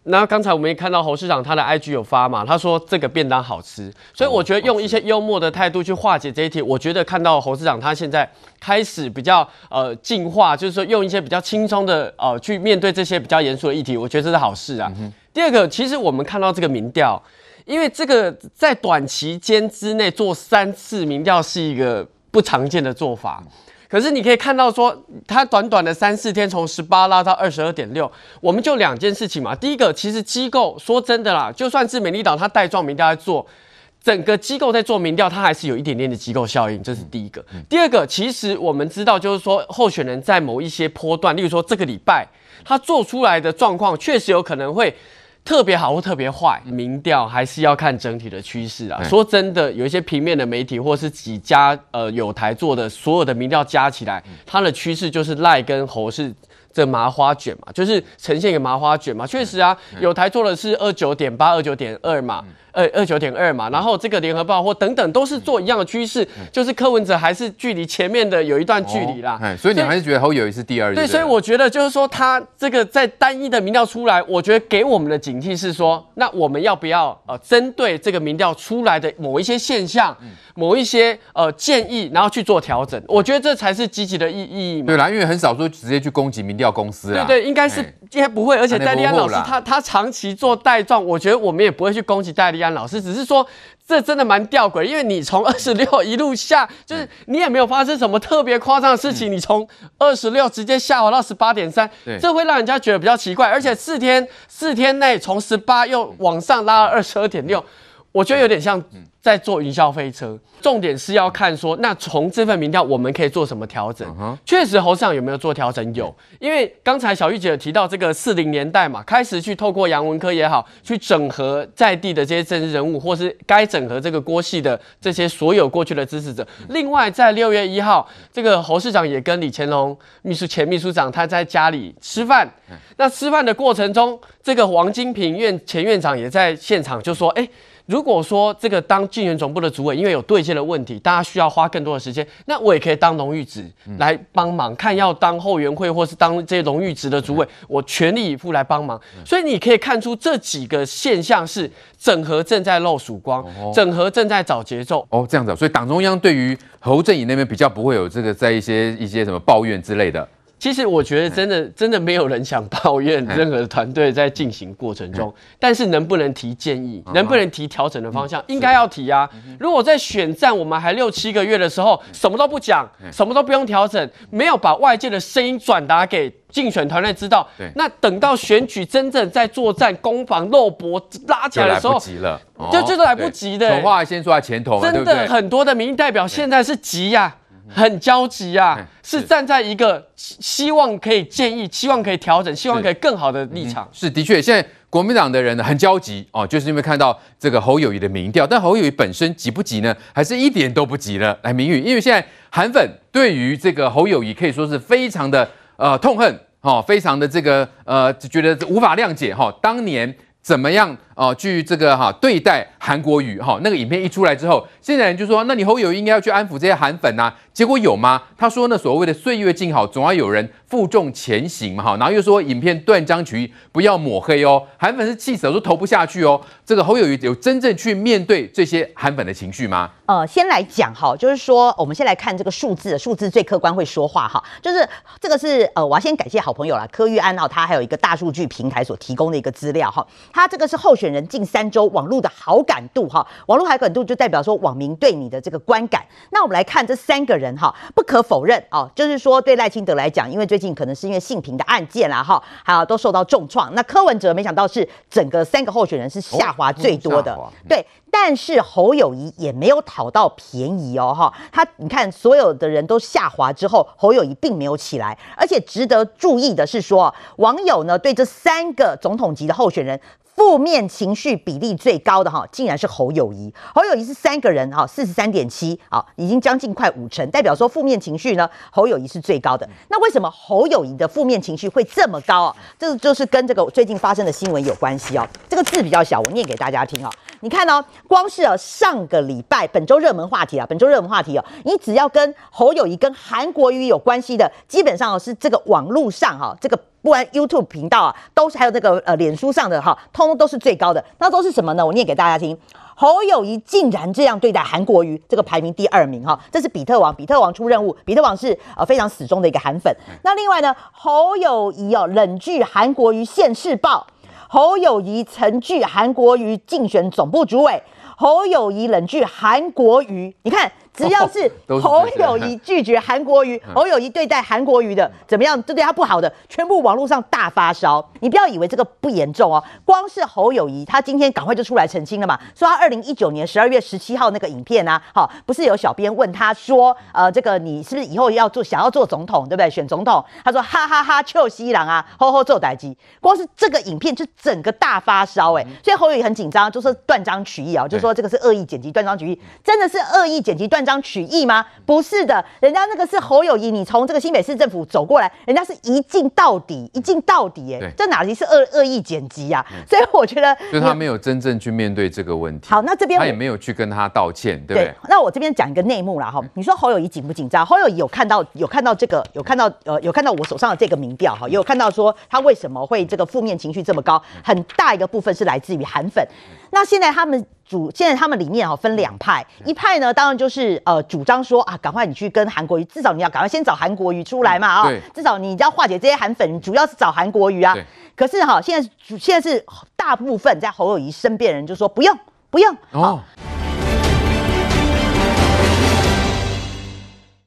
那刚才我们也看到侯市长他的 IG 有发嘛，他说这个便当好吃，所以我觉得用一些幽默的态度去化解这一题，我觉得看到侯市长他现在开始比较呃进化，就是说用一些比较轻松的呃去面对这些比较严肃的议题，我觉得这是好事啊。嗯、第二个，其实我们看到这个民调。因为这个在短期间之内做三次民调是一个不常见的做法，可是你可以看到说，它短短的三四天从十八拉到二十二点六，我们就两件事情嘛。第一个，其实机构说真的啦，就算是美丽岛它带状民调在做，整个机构在做民调，它还是有一点点的机构效应，这是第一个。第二个，其实我们知道就是说，候选人在某一些波段，例如说这个礼拜他做出来的状况，确实有可能会。特别好或特别坏，民调还是要看整体的趋势啊。说真的，有一些平面的媒体或是几家呃有台做的所有的民调加起来，它的趋势就是赖跟侯是这麻花卷嘛，就是呈现一个麻花卷嘛。确实啊，有台做的是二九点八、二九点二嘛。二二九点二嘛，然后这个联合报或等等都是做一样的趋势，就是柯文哲还是距离前面的有一段距离啦。所以你还是觉得侯友宜是第二？对，所以我觉得就是说他这个在单一的民调出来，我觉得给我们的警惕是说，那我们要不要呃针对这个民调出来的某一些现象，某一些呃建议，然后去做调整？我觉得这才是积极的意意义嘛。对啦，因为很少说直接去攻击民调公司啊。对对，应该是应该不会，而且戴利安老师他他长期做带状，我觉得我们也不会去攻击戴利安。老师只是说，这真的蛮吊诡，因为你从二十六 一路下，就是你也没有发生什么特别夸张的事情，你从二十六直接下滑到十八点三，这会让人家觉得比较奇怪。而且四天四天内从十八又往上拉了二十二点六，我觉得有点像。在做云霄飞车，重点是要看说，那从这份民调我们可以做什么调整？确实，侯市长有没有做调整？有，因为刚才小玉姐有提到这个四零年代嘛，开始去透过杨文科也好，去整合在地的这些政治人物，或是该整合这个郭系的这些所有过去的支持者。另外，在六月一号，这个侯市长也跟李乾隆秘书前秘书长他在家里吃饭，那吃饭的过程中，这个王金平院前院长也在现场就说：“哎。”如果说这个当竞选总部的主委，因为有对接的问题，大家需要花更多的时间，那我也可以当荣誉职来帮忙。看要当后援会或是当这些荣誉职的主委，我全力以赴来帮忙。所以你可以看出这几个现象是整合正在露曙光，整合正在找节奏。哦，这样子，所以党中央对于侯振宇那边比较不会有这个在一些一些什么抱怨之类的。其实我觉得真的真的没有人想抱怨任何团队在进行过程中，但是能不能提建议，能不能提调整的方向，应该要提啊。如果在选战我们还六七个月的时候，什么都不讲，什么都不用调整，没有把外界的声音转达给竞选团队知道，那等到选举真正在作战攻防肉搏拉起来的时候，就就是来不及的。丑话先说在前头，真的很多的民意代表现在是急呀。很焦急啊，是站在一个希望可以建议、希望可以调整、希望可以更好的立场。是，的确，现在国民党的人呢很焦急哦，就是因为看到这个侯友谊的民调，但侯友谊本身急不急呢？还是一点都不急了？来，明宇，因为现在韩粉对于这个侯友谊可以说是非常的呃痛恨哦，非常的这个呃觉得无法谅解哈、哦，当年怎么样哦，去这个哈对待韩国瑜哈，那个影片一出来之后，现在人就说，那你侯友宜应该要去安抚这些韩粉呐、结果有吗？他说呢，所谓的岁月静好，总要有人负重前行嘛哈，然后又说影片断章取义，不要抹黑哦，韩粉是气死了，都投不下去哦。这个侯友宜有真正去面对这些韩粉的情绪吗？呃，先来讲哈，就是说我们先来看这个数字，数字最客观会说话哈，就是这个是呃，我要先感谢好朋友啦，柯玉安哦，他还有一个大数据平台所提供的一个资料哈，他这个是候选。选人近三周网络的好感度哈，网络好感度就代表说网民对你的这个观感。那我们来看这三个人哈，不可否认哦，就是说对赖清德来讲，因为最近可能是因为性平的案件啦哈，还有都受到重创。那柯文哲没想到是整个三个候选人是下滑最多的，对。但是侯友谊也没有讨到便宜哦哈，他你看所有的人都下滑之后，侯友谊并没有起来。而且值得注意的是说，网友呢对这三个总统级的候选人。负面情绪比例最高的哈，竟然是侯友宜。侯友宜是三个人哈，四十三点七啊，已经将近快五成，代表说负面情绪呢，侯友宜是最高的。那为什么侯友宜的负面情绪会这么高啊？这就是跟这个最近发生的新闻有关系哦。这个字比较小，我念给大家听哦。你看哦，光是上个礼拜本周热门话题啊，本周热门话题哦，你只要跟侯友宜跟韩国瑜有关系的，基本上是这个网络上哈，这个。不然 YouTube 频道啊，都是还有那个呃，脸书上的哈，通通都是最高的。那都是什么呢？我念给大家听。侯友谊竟然这样对待韩国瑜，这个排名第二名哈，这是比特王，比特王出任务，比特王是呃非常死忠的一个韩粉。那另外呢，侯友谊哦冷拒韩国瑜现世报，侯友谊曾拒韩国瑜竞选总部主委，侯友谊冷拒韩国瑜，你看。只要是侯友谊拒绝韩国瑜，侯友谊对待韩国瑜的怎么样，就对他不好的，全部网络上大发烧。你不要以为这个不严重哦，光是侯友谊，他今天赶快就出来澄清了嘛，说他二零一九年十二月十七号那个影片啊，好，不是有小编问他说，呃，这个你是不是以后要做想要做总统，对不对？选总统，他说哈哈哈，臭西郎啊，吼吼做代机，光是这个影片就整个大发烧哎，所以侯友谊很紧张，就说断章取义啊，就说这个是恶意剪辑，断章取义，真的是恶意剪辑断。张取义吗？不是的，人家那个是侯友谊，你从这个新北市政府走过来，人家是一镜到底，一镜到底，哎，这哪里是恶恶意剪辑呀？所以我觉得，就他没有真正去面对这个问题。好，那这边他也没有去跟他道歉，对不对？那我这边讲一个内幕啦，哈，你说侯友谊紧不紧张？侯友谊有看到有看到这个有看到呃有看到我手上的这个民调哈，也有看到说他为什么会这个负面情绪这么高，很大一个部分是来自于韩粉。那现在他们。主现在他们里面哈分两派，一派呢当然就是呃主张说啊，赶快你去跟韩国瑜，至少你要赶快先找韩国瑜出来嘛啊，至少你要化解这些韩粉，主要是找韩国瑜啊。可是哈，现在现在是大部分在侯友谊身边的人就说不用不用哦。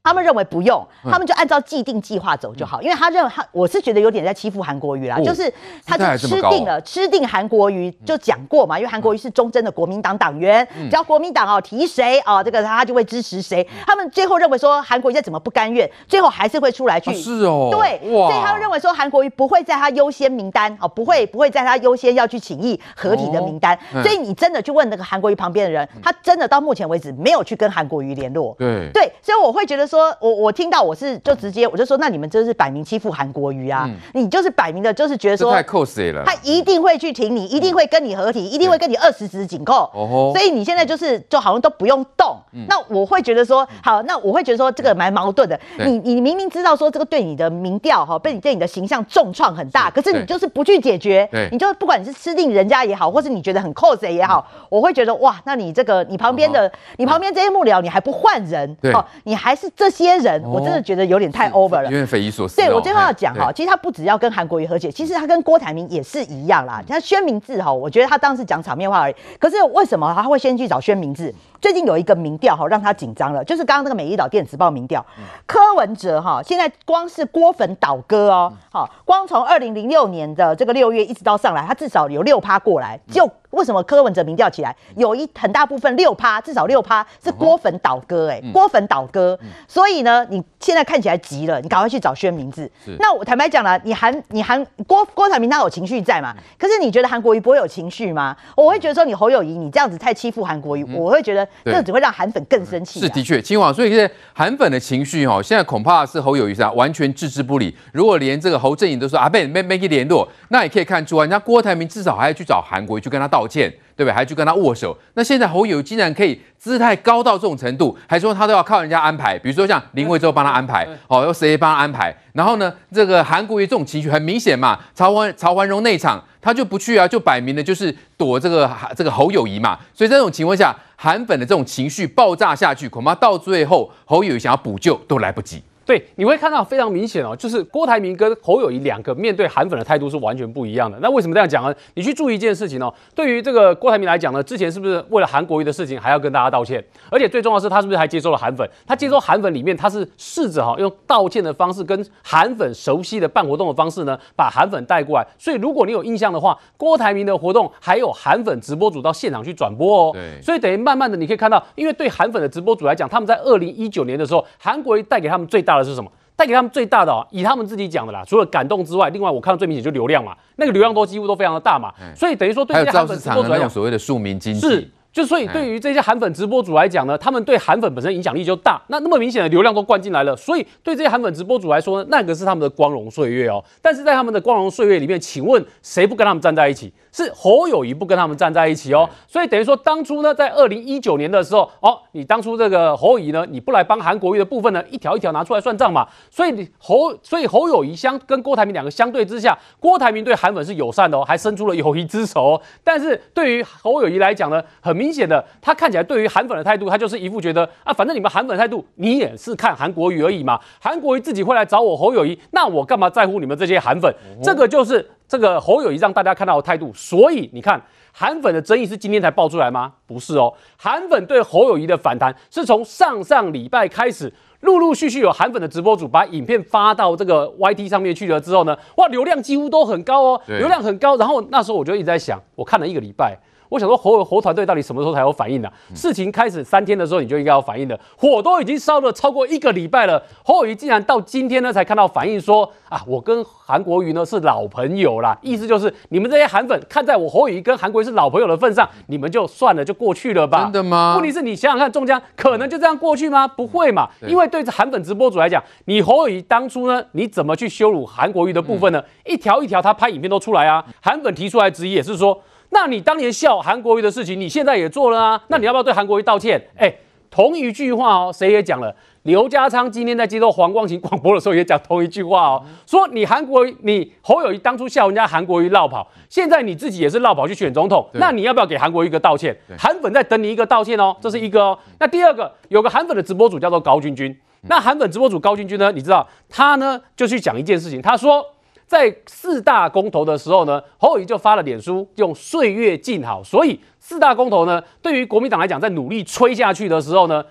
他们认为不用，他们就按照既定计划走就好，因为他认为他，我是觉得有点在欺负韩国瑜啦，就是他就吃定了，吃定韩国瑜就讲过嘛，因为韩国瑜是忠贞的国民党党员，只要国民党哦提谁哦，这个他就会支持谁。他们最后认为说韩国瑜再怎么不甘愿，最后还是会出来去，是哦，对，所以他们认为说韩国瑜不会在他优先名单哦，不会不会在他优先要去请益合体的名单。所以你真的去问那个韩国瑜旁边的人，他真的到目前为止没有去跟韩国瑜联络。对。对，所以我会觉得说。说我我听到我是就直接我就说，那你们就是摆明欺负韩国瑜啊！嗯、你就是摆明的，就是觉得说太 cos 了，他一定会去挺你，一定会跟你合体，一定会跟你二十指紧扣。哦，所以你现在就是就好像都不用动。嗯、那我会觉得说，好，那我会觉得说这个蛮矛盾的。你你明明知道说这个对你的民调哈，被你对你的形象重创很大，可是你就是不去解决，你就不管你是吃定人家也好，或是你觉得很 cos 也好，我会觉得哇，那你这个你旁边的你旁边这些幕僚，你还不换人？哦，你还是这些人，我真的觉得有点太 over 了，有点匪夷所思。对，我最后要讲哈，其实他不只要跟韩国瑜和解，其实他跟郭台铭也是一样啦。他宣明智哈，我觉得他当时讲场面话而已。可是为什么他会先去找宣明智？最近有一个民调哈，让他紧张了，就是刚刚那个美丽岛电子报民调，柯文哲哈，现在光是郭粉倒戈哦，好，光从二零零六年的这个六月一直到上来，他至少有六趴过来。就为什么柯文哲民调起来有一很大部分六趴，至少六趴是郭粉倒戈哎，郭粉倒戈，所以呢，你现在看起来急了，你赶快去找宣明志。那我坦白讲了，你韩你韩郭郭台铭他有情绪在嘛？可是你觉得韩国瑜不会有情绪吗？我会觉得说你侯友谊你这样子太欺负韩国瑜，嗯、我会觉得这只会让韩粉更生气、啊。是的确，嶔煌，所以现在韩粉的情绪哈，现在恐怕是侯友谊是完全置之不理。如果连这个侯正颖都说啊，被没没给联络，那也可以看出啊，人家郭台铭至少还要去找韩国瑜去跟他道歉。对不对？还去跟他握手。那现在侯友竟然可以姿态高到这种程度，还说他都要靠人家安排，比如说像林为洲帮他安排，哦，要谁帮他安排？然后呢，这个韩国瑜这种情绪很明显嘛，曹环曹环荣那场他就不去啊，就摆明了就是躲这个这个侯友宜嘛。所以在这种情况下，韩粉的这种情绪爆炸下去，恐怕到最后侯友宜想要补救都来不及。对，你会看到非常明显哦，就是郭台铭跟侯友谊两个面对韩粉的态度是完全不一样的。那为什么这样讲呢？你去注意一件事情哦，对于这个郭台铭来讲呢，之前是不是为了韩国瑜的事情还要跟大家道歉？而且最重要的是，他是不是还接受了韩粉？他接受韩粉里面，他是试着哈用道歉的方式跟韩粉熟悉的办活动的方式呢，把韩粉带过来。所以如果你有印象的话，郭台铭的活动还有韩粉直播组到现场去转播哦。对。所以等于慢慢的你可以看到，因为对韩粉的直播组来讲，他们在二零一九年的时候，韩国瑜带给他们最大的是什么？带给他们最大的哦，以他们自己讲的啦，除了感动之外，另外我看到最明显就流量嘛，那个流量都几乎都非常的大嘛，所以等于说对这些韩粉直播主来讲，所谓的庶民经济是。就所以对于这些韩粉直播主来讲呢，他们对韩粉本身影响力就大，那那么明显的流量都灌进来了，所以对这些韩粉直播主来说呢，那个是他们的光荣岁月哦。但是在他们的光荣岁月里面，请问谁不跟他们站在一起？是侯友谊不跟他们站在一起哦。所以等于说当初呢，在二零一九年的时候，哦，你当初这个侯友谊呢，你不来帮韩国瑜的部分呢，一条一条拿出来算账嘛。所以你侯，所以侯友谊相跟郭台铭两个相对之下，郭台铭对韩粉是友善的哦，还伸出了友谊之手哦。但是对于侯友谊来讲呢，很明显的他。看起来对于韩粉的态度，他就是一副觉得啊，反正你们韩粉的态度，你也是看韩国瑜而已嘛。韩国瑜自己会来找我侯友谊，那我干嘛在乎你们这些韩粉？这个就是这个侯友谊让大家看到的态度。所以你看，韩粉的争议是今天才爆出来吗？不是哦，韩粉对侯友谊的反弹是从上上礼拜开始，陆陆续续有韩粉的直播主把影片发到这个 YT 上面去了之后呢，哇，流量几乎都很高哦，流量很高。然后那时候我就一直在想，我看了一个礼拜。我想说侯侯团队到底什么时候才有反应呢、啊？事情开始三天的时候你就应该有反应的，火都已经烧了超过一个礼拜了，侯友宜竟然到今天呢才看到反应说，啊，我跟韩国瑜呢是老朋友啦，意思就是你们这些韩粉看在我侯友宜跟韩国瑜是老朋友的份上，你们就算了，就过去了吧？真的吗？问题是你想想看，中江可能就这样过去吗？不会嘛，因为对着韩粉直播主来讲，你侯友宜当初呢，你怎么去羞辱韩国瑜的部分呢？一条一条他拍影片都出来啊，韩粉提出来质疑也是说。那你当年笑韩国瑜的事情，你现在也做了啊？那你要不要对韩国瑜道歉？哎、欸，同一句话哦，谁也讲了。刘家昌今天在接受黄光芹广播的时候也讲同一句话哦，说你韩国瑜，你侯友谊当初笑人家韩国瑜落跑，现在你自己也是落跑去选总统，那你要不要给韩国瑜一个道歉？韩粉在等你一个道歉哦，这是一个哦。那第二个，有个韩粉的直播主叫做高君君，那韩粉直播主高君君呢，你知道他呢就去讲一件事情，他说。在四大公投的时候呢，侯友谊就发了脸书，用岁月静好。所以四大公投呢，对于国民党来讲，在努力吹下去的时候呢，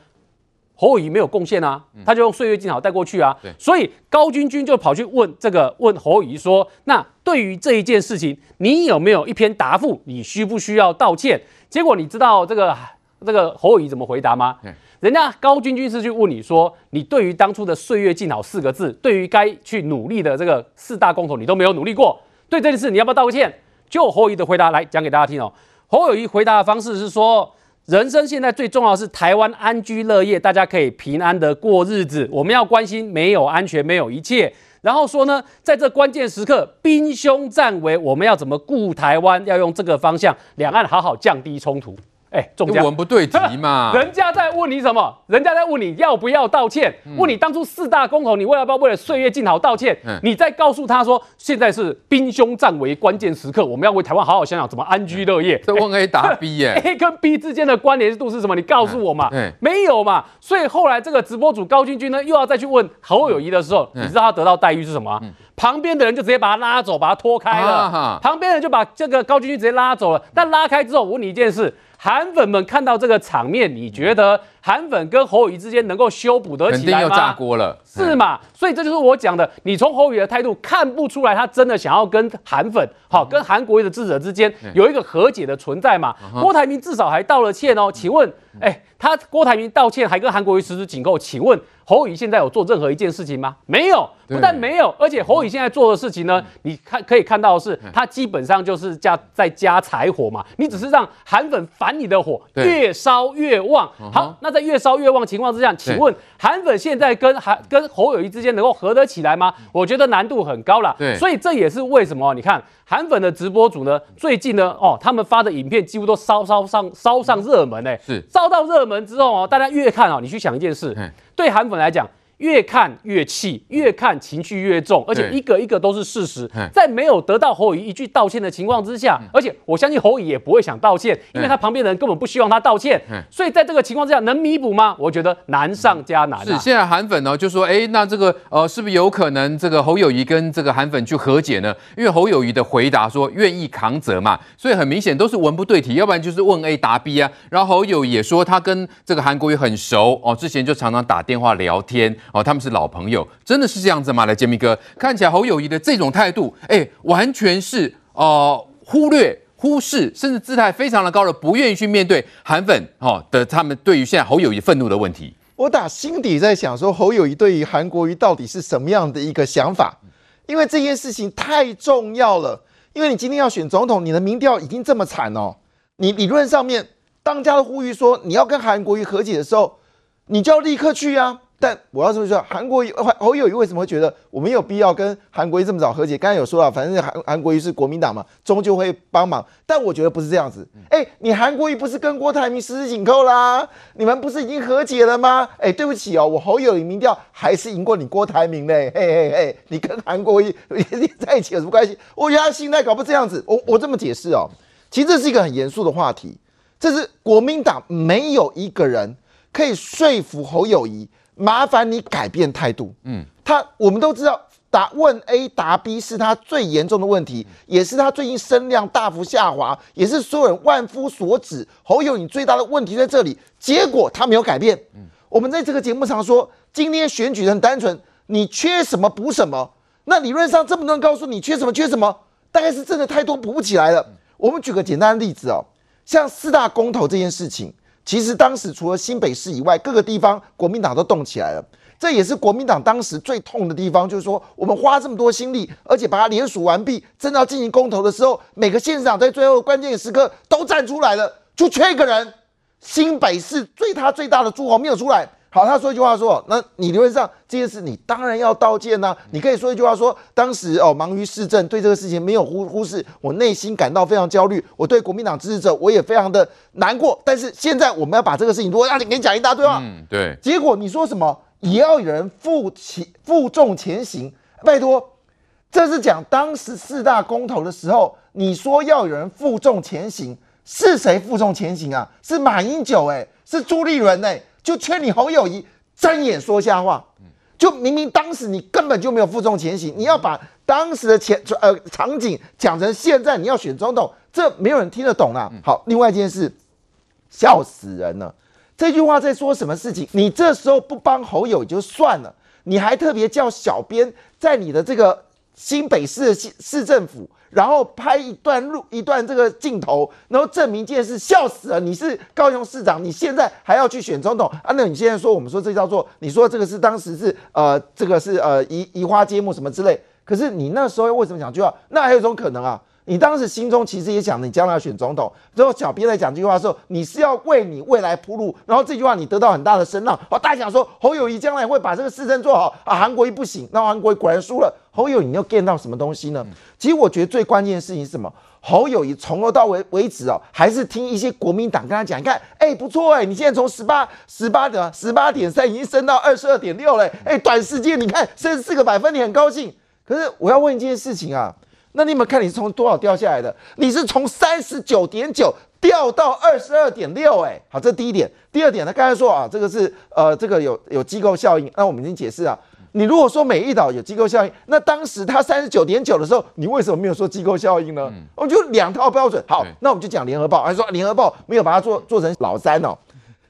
侯友谊没有贡献啊，他就用岁月静好带过去啊。所以高君君就跑去问这个问侯友谊说：“那对于这一件事情，你有没有一篇答复？你需不需要道歉？”结果你知道这个这个侯友谊怎么回答吗？人家高君君是去问你说，你对于当初的“岁月静好”四个字，对于该去努力的这个四大公投，你都没有努力过，对这件事你要不要道歉？就侯友宜的回答来讲给大家听哦。侯友谊回答的方式是说，人生现在最重要是台湾安居乐业，大家可以平安的过日子。我们要关心没有安全，没有一切。然后说呢，在这关键时刻，兵凶战危，我们要怎么顾台湾？要用这个方向，两岸好好降低冲突。哎，中文不对题嘛？人家在问你什么？人家在问你要不要道歉？嗯、问你当初四大公投，你为了不要为了岁月静好道歉？嗯、你再告诉他说，现在是兵凶战危关键时刻，我们要为台湾好好想想怎么安居乐业。这问 A 答 B 耶，A 跟 B 之间的关联度是什么？你告诉我嘛？嗯、没有嘛？所以后来这个直播主高君君呢，又要再去问侯友谊的时候，嗯、你知道他得到待遇是什么？嗯、旁边的人就直接把他拉走，把他拖开了。旁边人就把这个高君君直接拉走了。但拉开之后，我问你一件事。韩粉们看到这个场面，你觉得韩粉跟侯友宜之间能够修补得起来吗？肯定要炸锅了，是嘛？所以这就是我讲的，你从侯友宜的态度看不出来，他真的想要跟韩粉，好，跟韩国瑜的智者之间有一个和解的存在嘛？郭台铭至少还道了歉哦，请问，哎，他郭台铭道歉还跟韩国瑜十指紧扣，请问？侯友宜现在有做任何一件事情吗？没有，不但没有，而且侯友宜现在做的事情呢，你看可以看到的是，他基本上就是加在加柴火嘛。你只是让韩粉烦你的火越烧越旺。好，那在越烧越旺情况之下，请问韩粉现在跟韩跟侯友谊之间能够合得起来吗？我觉得难度很高了。对，所以这也是为什么你看韩粉的直播组呢，最近呢，哦，他们发的影片几乎都烧烧上烧上热门哎，是烧到热门之后哦，大家越看哦，你去想一件事。对韩粉来讲。越看越气，越看情绪越重，而且一个一个都是事实。在没有得到侯友宜一句道歉的情况之下，而且我相信侯友宜也不会想道歉，因为他旁边的人根本不希望他道歉。所以在这个情况之下，能弥补吗？我觉得难上加难。是现在韩粉呢就说，哎，那这个呃是不是有可能这个侯友谊跟这个韩粉去和解呢？因为侯友谊的回答说愿意扛责嘛，所以很明显都是文不对题，要不然就是问 A 答 B 啊。然后侯友也说他跟这个韩国瑜很熟哦，之前就常常打电话聊天哦，他们是老朋友，真的是这样子吗？来，杰密哥，看起来侯友宜的这种态度，哎，完全是呃忽略、忽视，甚至姿态非常的高的，不愿意去面对韩粉哦的他们对于现在侯友宜愤怒的问题。我打心底在想说，侯友宜对于韩国瑜到底是什么样的一个想法？因为这件事情太重要了。因为你今天要选总统，你的民调已经这么惨哦，你理论上面当家的呼吁说你要跟韩国瑜和解的时候，你就要立刻去啊。但我要这么说，韩国瑜侯友宜为什么会觉得我没有必要跟韩国瑜这么早和解？刚才有说了，反正韩韩国瑜是国民党嘛，终究会帮忙。但我觉得不是这样子。哎，你韩国瑜不是跟郭台铭十指紧扣啦？你们不是已经和解了吗？哎，对不起哦，我侯友谊民调还是赢过你郭台铭嘞。嘿嘿嘿，你跟韩国瑜 在一起有什么关系？我觉得他心态搞不这样子。我我这么解释哦，其实这是一个很严肃的话题。这是国民党没有一个人可以说服侯友宜。麻烦你改变态度。嗯，他我们都知道，答问 A 答 B 是他最严重的问题，也是他最近声量大幅下滑，也是所有人万夫所指。侯友你最大的问题在这里，结果他没有改变。嗯，我们在这个节目上说，今天选举很单纯，你缺什么补什么。那理论上这么多人告诉你缺什么缺什么，大概是真的太多补不起来了。我们举个简单的例子哦，像四大公投这件事情。其实当时除了新北市以外，各个地方国民党都动起来了。这也是国民党当时最痛的地方，就是说我们花这么多心力，而且把它联署完毕，真的要进行公投的时候，每个县长在最后关键时刻都站出来了，就缺一个人。新北市最他最大的诸侯没有出来。好，他说一句话说，那你理论上这件事你当然要道歉呐、啊。你可以说一句话说，当时哦忙于市政，对这个事情没有忽忽视，我内心感到非常焦虑，我对国民党支持者我也非常的难过。但是现在我们要把这个事情，如果让你给你讲一大堆话，嗯，对，结果你说什么也要有人负起负重前行，拜托，这是讲当时四大公投的时候，你说要有人负重前行，是谁负重前行啊？是马英九哎、欸，是朱立伦哎、欸。就劝你侯友谊睁眼说瞎话，就明明当时你根本就没有负重前行，你要把当时的前呃场景讲成现在你要选总统，这没有人听得懂啦。好，另外一件事，笑死人了。这句话在说什么事情？你这时候不帮侯友宜就算了，你还特别叫小编在你的这个新北市的市市政府。然后拍一段录一段这个镜头，然后证明这件事，笑死了！你是高雄市长，你现在还要去选总统啊？那你现在说我们说这叫做，你说这个是当时是呃这个是呃移移花接木什么之类，可是你那时候为什么讲句话？那还有一种可能啊，你当时心中其实也想你将来要选总统，之后小编在讲这句话的时候，你是要为你未来铺路，然后这句话你得到很大的声浪，哦，大家想说侯友宜将来会把这个市政做好啊，韩国瑜不行，那韩国瑜果然输了。侯友宜，你又 get 到什么东西呢？其实我觉得最关键的事情是什么？侯友宜从头到尾为止哦，还是听一些国民党跟他讲，你看，哎、不错哎，你现在从十八十八点十八点三已经升到二十二点六了，哎、短时间你看升四个百分点，很高兴。可是我要问一件事情啊，那你有没有看你是从多少掉下来的？你是从三十九点九掉到二十二点六，哎，好，这第一点。第二点呢，刚才说啊，这个是呃，这个有有机构效应，那我们已经解释啊。你如果说美丽岛有机构效应，那当时它三十九点九的时候，你为什么没有说机构效应呢？我们就两套标准。好，那我们就讲联合报，还说联合报没有把它做做成老三哦。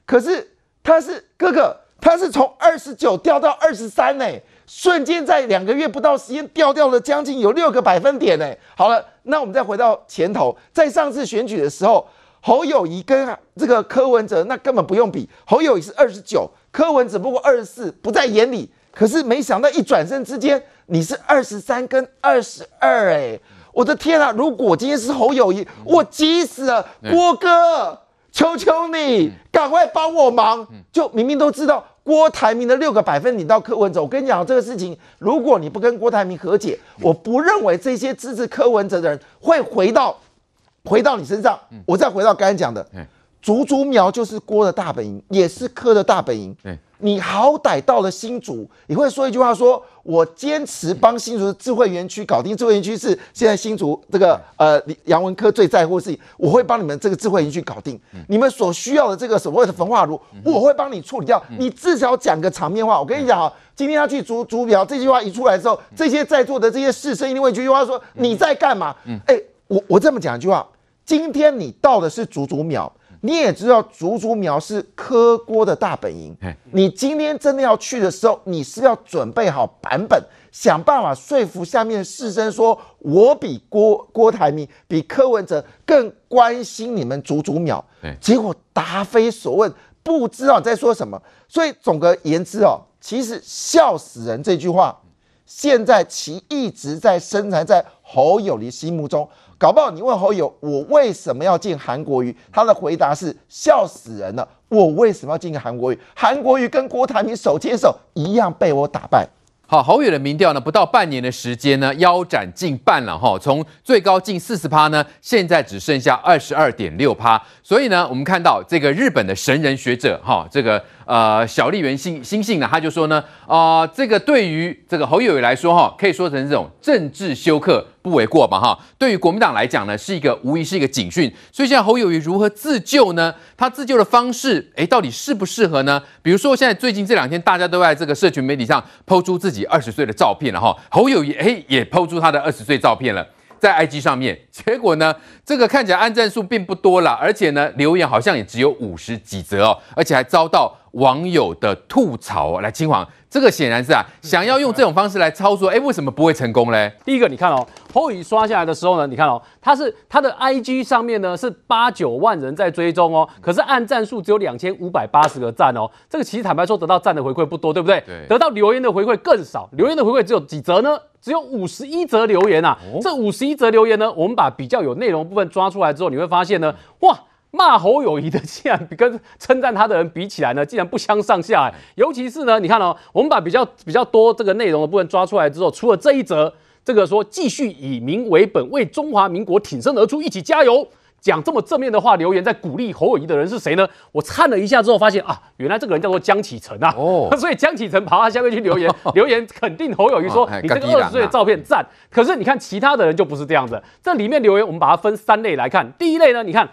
可是他是哥哥，他是从二十九掉到二十三呢，瞬间在两个月不到时间掉掉了将近有六个百分点呢。好了，那我们再回到前头，在上次选举的时候，侯友谊跟这个柯文哲那根本不用比，侯友谊是二十九，柯文只不过二十四，不在眼里。可是没想到一转身之间，你是二十三跟二十二，哎，我的天啊！如果今天是侯友谊，我急死了，郭哥。求求你，赶快帮我忙！就明明都知道郭台铭的六个百分点到柯文哲，我跟你讲这个事情，如果你不跟郭台铭和解，我不认为这些支持柯文哲的人会回到回到你身上。我再回到刚才讲的，竹竹苗就是郭的大本营，也是柯的大本营。你好歹到了新竹，你会说一句话说，说我坚持帮新竹的智慧园区搞定。智慧园区是现在新竹这个呃杨文科最在乎的事情，我会帮你们这个智慧园区搞定。你们所需要的这个所谓的焚化炉，我会帮你处理掉。你至少讲个场面话。我跟你讲啊，今天他去竹竹苗这句话一出来之后，这些在座的这些士绅一定会一句话说你在干嘛？哎，我我这么讲一句话，今天你到的是竹竹苗。你也知道竹竹苗是柯郭的大本营，你今天真的要去的时候，你是要准备好版本，想办法说服下面的士绅说，我比郭郭台铭、比柯文哲更关心你们竹竹苗。结果答非所问，不知道你在说什么。所以总而言之哦，其实笑死人这句话，现在其一直在深藏在侯友谊心目中。搞不好你问侯友，我为什么要进韩国瑜？他的回答是笑死人了。我为什么要见韩国瑜？韩国瑜跟郭台铭手牵手一样被我打败。好，侯友的民调呢，不到半年的时间呢，腰斩近半了哈，从最高近四十趴呢，现在只剩下二十二点六趴。所以呢，我们看到这个日本的神人学者哈，这个。呃，小笠原欣欣幸呢，他就说呢，啊、呃，这个对于这个侯友宜来说哈，可以说成这种政治休克不为过吧哈。对于国民党来讲呢，是一个无疑是一个警讯。所以现在侯友宜如何自救呢？他自救的方式，诶，到底适不适合呢？比如说现在最近这两天，大家都在这个社群媒体上抛出自己二十岁的照片了哈。侯友宜诶也抛出他的二十岁照片了。在 IG 上面，结果呢，这个看起来按赞数并不多啦，而且呢，留言好像也只有五十几则哦，而且还遭到网友的吐槽哦。来，嶔煌，这个显然是啊，想要用这种方式来操作，哎，为什么不会成功嘞？第一个，你看哦，侯友宜刷下来的时候呢，你看哦，他是他的 IG 上面呢是八九万人在追踪哦，可是按赞数只有两千五百八十个赞哦，这个其实坦白说得到赞的回馈不多，对不对？对。得到留言的回馈更少，留言的回馈只有几则呢？只有五十一则留言啊！这五十一则留言呢，我们把比较有内容部分抓出来之后，你会发现呢，哇，骂侯友谊的竟然跟称赞他的人比起来呢，竟然不相上下哎！尤其是呢，你看哦，我们把比较比较多这个内容的部分抓出来之后，除了这一则，这个说继续以民为本，为中华民国挺身而出，一起加油。讲这么正面的话，留言在鼓励侯友谊的人是谁呢？我看了一下之后，发现啊，原来这个人叫做江启程啊。哦，所以江启程跑到下面去留言，留言肯定侯友谊说，你这个二十岁的照片赞。可是你看其他的人就不是这样子。这里面留言我们把它分三类来看。第一类呢，你看。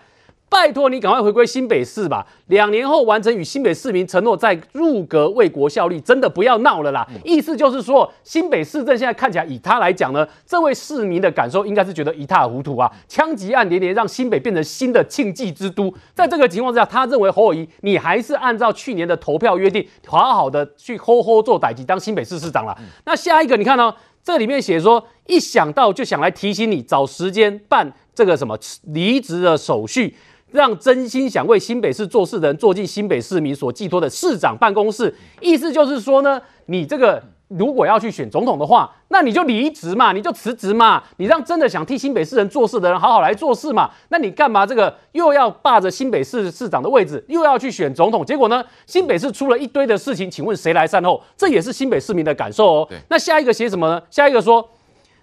拜托你赶快回归新北市吧！两年后完成与新北市民承诺，在入阁为国效力，真的不要闹了啦！意思就是说，新北市政现在看起来，以他来讲呢，这位市民的感受应该是觉得一塌糊涂啊！枪击案连连，让新北变成新的庆忌之都。在这个情况之下，他认为侯友谊，你还是按照去年的投票约定，好好的去吼吼做代志当新北市市长了。那下一个，你看呢、哦？这里面写说，一想到就想来提醒你，找时间办这个什么离职的手续。让真心想为新北市做事的人坐进新北市民所寄托的市长办公室，意思就是说呢，你这个如果要去选总统的话，那你就离职嘛，你就辞职嘛，你让真的想替新北市人做事的人好好来做事嘛。那你干嘛这个又要霸着新北市市长的位置，又要去选总统？结果呢，新北市出了一堆的事情，请问谁来善后？这也是新北市民的感受哦。那下一个写什么呢？下一个说，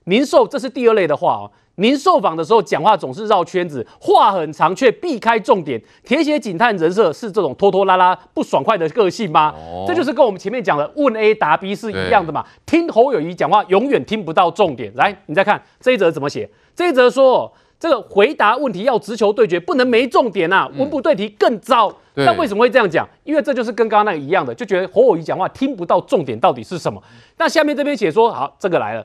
零售，这是第二类的话哦。您受访的时候讲话总是绕圈子，话很长却避开重点。铁血警探人设是这种拖拖拉拉、不爽快的个性吗？哦、这就是跟我们前面讲的问 A 答 B 是一样的嘛？听侯友谊讲话永远听不到重点。来，你再看这一则怎么写？这一则说这个回答问题要直球对决，不能没重点啊，文不对题更糟。那、嗯、为什么会这样讲？因为这就是跟刚刚那个一样的，就觉得侯友谊讲话听不到重点到底是什么。那下面这边写说，好，这个来了。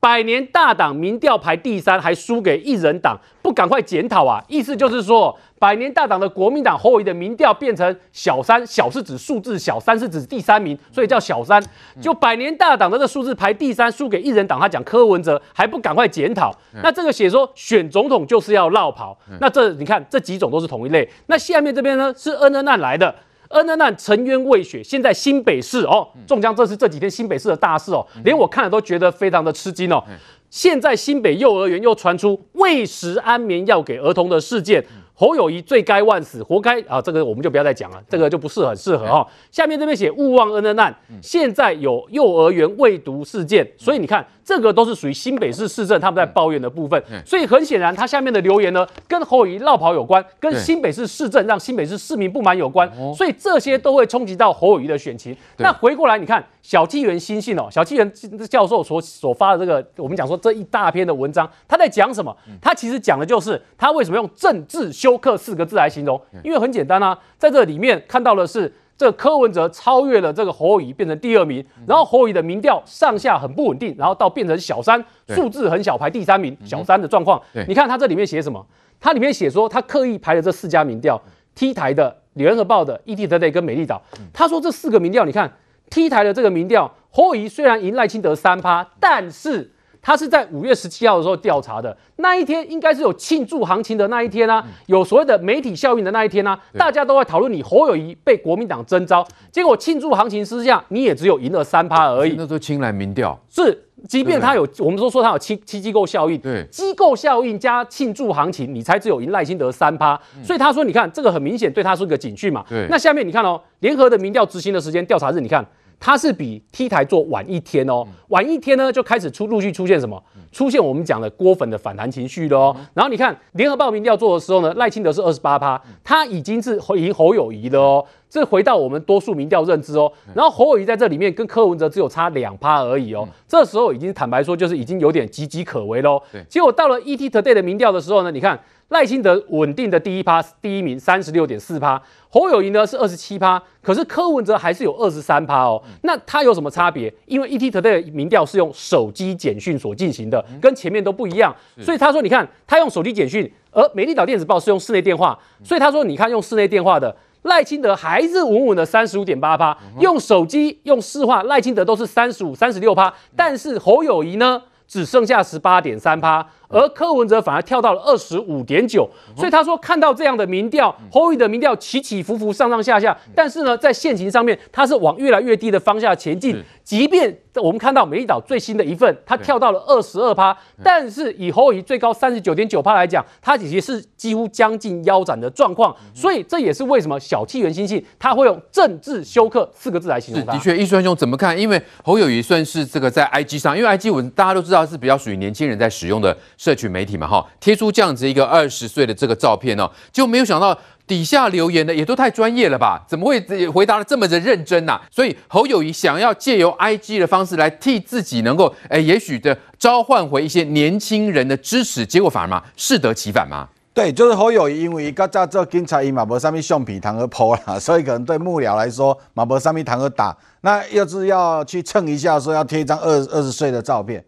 百年大党民调排第三，还输给一人党，不赶快检讨啊？意思就是说，百年大党的国民党侯友宜的民调变成小三，小是指数字小，三是指第三名，所以叫小三。就百年大党的这个数字排第三，输给一人党，他讲柯文哲还不赶快检讨？那这个写说选总统就是要绕跑，那这你看这几种都是同一类。那下面这边呢是恩恩案来的。恩恩案沉冤未雪，现在新北市哦，中江，这是这几天新北市的大事哦，连我看了都觉得非常的吃惊哦。现在新北幼儿园又传出喂食安眠药给儿童的事件。侯友谊罪该万死，活该啊！这个我们就不要再讲了，这个就不是很适合哈。下面这边写勿忘恩恩案，现在有幼儿园未读事件，所以你看这个都是属于新北市市政他们在抱怨的部分。所以很显然，他下面的留言呢，跟侯友谊落跑有关，跟新北市市政让新北市市民不满有关，所以这些都会冲击到侯友谊的选情。那回过来你看，小纪元新信哦，小纪元教授所所发的这个，我们讲说这一大篇的文章，他在讲什么？他其实讲的就是他为什么用政治。休克四个字来形容，因为很简单啊，在这里面看到的是，这柯文哲超越了这个侯友宜，变成第二名，然后侯友宜的民调上下很不稳定，然后到变成小三，数字很小，排第三名，小三的状况。你看他这里面写什么？他里面写说，他刻意排了这四家民调，T 台的、联合报的、ETtoday 跟美丽岛。他说这四个民调，你看 T 台的这个民调，侯友宜虽然赢赖清德三趴，但是。他是在五月十七号的时候调查的，那一天应该是有庆祝行情的那一天啊，有所谓的媒体效应的那一天啊，大家都在讨论你侯友谊被国民党征召，结果庆祝行情之下，你也只有赢了三趴而已。那时候青蓝民调是，即便他有，我们都说他有七七机构效应，对，机构效应加庆祝行情，你才只有赢赖清德三趴。所以他说，你看这个很明显对他是个警讯嘛。对，那下面你看哦，联合的民调执行的时间调查日，你看。它是比 T 台做晚一天哦，晚一天呢就开始出陆续出现什么？出现我们讲的锅粉的反弹情绪了哦。然后你看联合报民调做的时候呢，赖清德是二十八趴，他已经是赢侯友谊了哦。这回到我们多数民调认知哦。然后侯友谊在这里面跟柯文哲只有差两趴而已哦。这时候已经坦白说就是已经有点岌岌可危喽。结果到了 ETtoday 的民调的时候呢，你看。赖清德稳定的第一趴，第一名三十六点四趴，侯友谊呢是二十七趴，可是柯文哲还是有二十三趴哦。那他有什么差别？因为 ETtoday 的民调是用手机简讯所进行的，跟前面都不一样。所以他说，你看他用手机简讯，而美丽岛电子报是用室内电话，所以他说，你看用室内电话的赖清德还是稳稳的三十五点八趴，用手机用市话赖清德都是三十五、三十六趴，但是侯友谊呢只剩下十八点三趴。而柯文哲反而跳到了二十五点九，所以他说看到这样的民调，侯友宜的民调起起伏伏，上上下下，但是呢，在现行上面，它是往越来越低的方向前进。即便我们看到美丽岛最新的一份，它跳到了二十二趴，但是以侯友宜最高三十九点九趴来讲，它其实是几乎将近腰斩的状况。所以这也是为什么小气元心性他会用政治休克四个字来形容他。的确，易川兄怎么看？因为侯友宜算是这个在 IG 上，因为 IG 文大家都知道是比较属于年轻人在使用的。社群媒体嘛，哈，贴出这样子一个二十岁的这个照片哦，就没有想到底下留言的也都太专业了吧？怎么会回答的这么的认真呐？所以侯友宜想要借由 IG 的方式来替自己能够，哎，也许的召唤回一些年轻人的支持，结果反而嘛适得其反嘛？对，就是侯友宜，因为刚在做警察，伊嘛无啥物橡皮糖和泼啦，所以可能对幕僚来说嘛无啥物糖而打，那又是要去蹭一下，说要贴一张二二十岁的照片。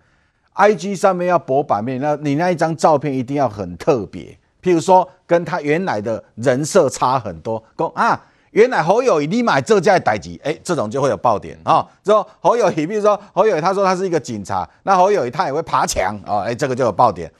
IG 上面要博版面，那你那一张照片一定要很特别，譬如说跟他原来的人设差很多，讲啊，原来侯友谊你买这件代级，哎，这种就会有爆点啊。之后侯友谊，比如说侯友谊他说他是一个警察，那侯友谊他也会爬墙啊，哎，这个就有爆点。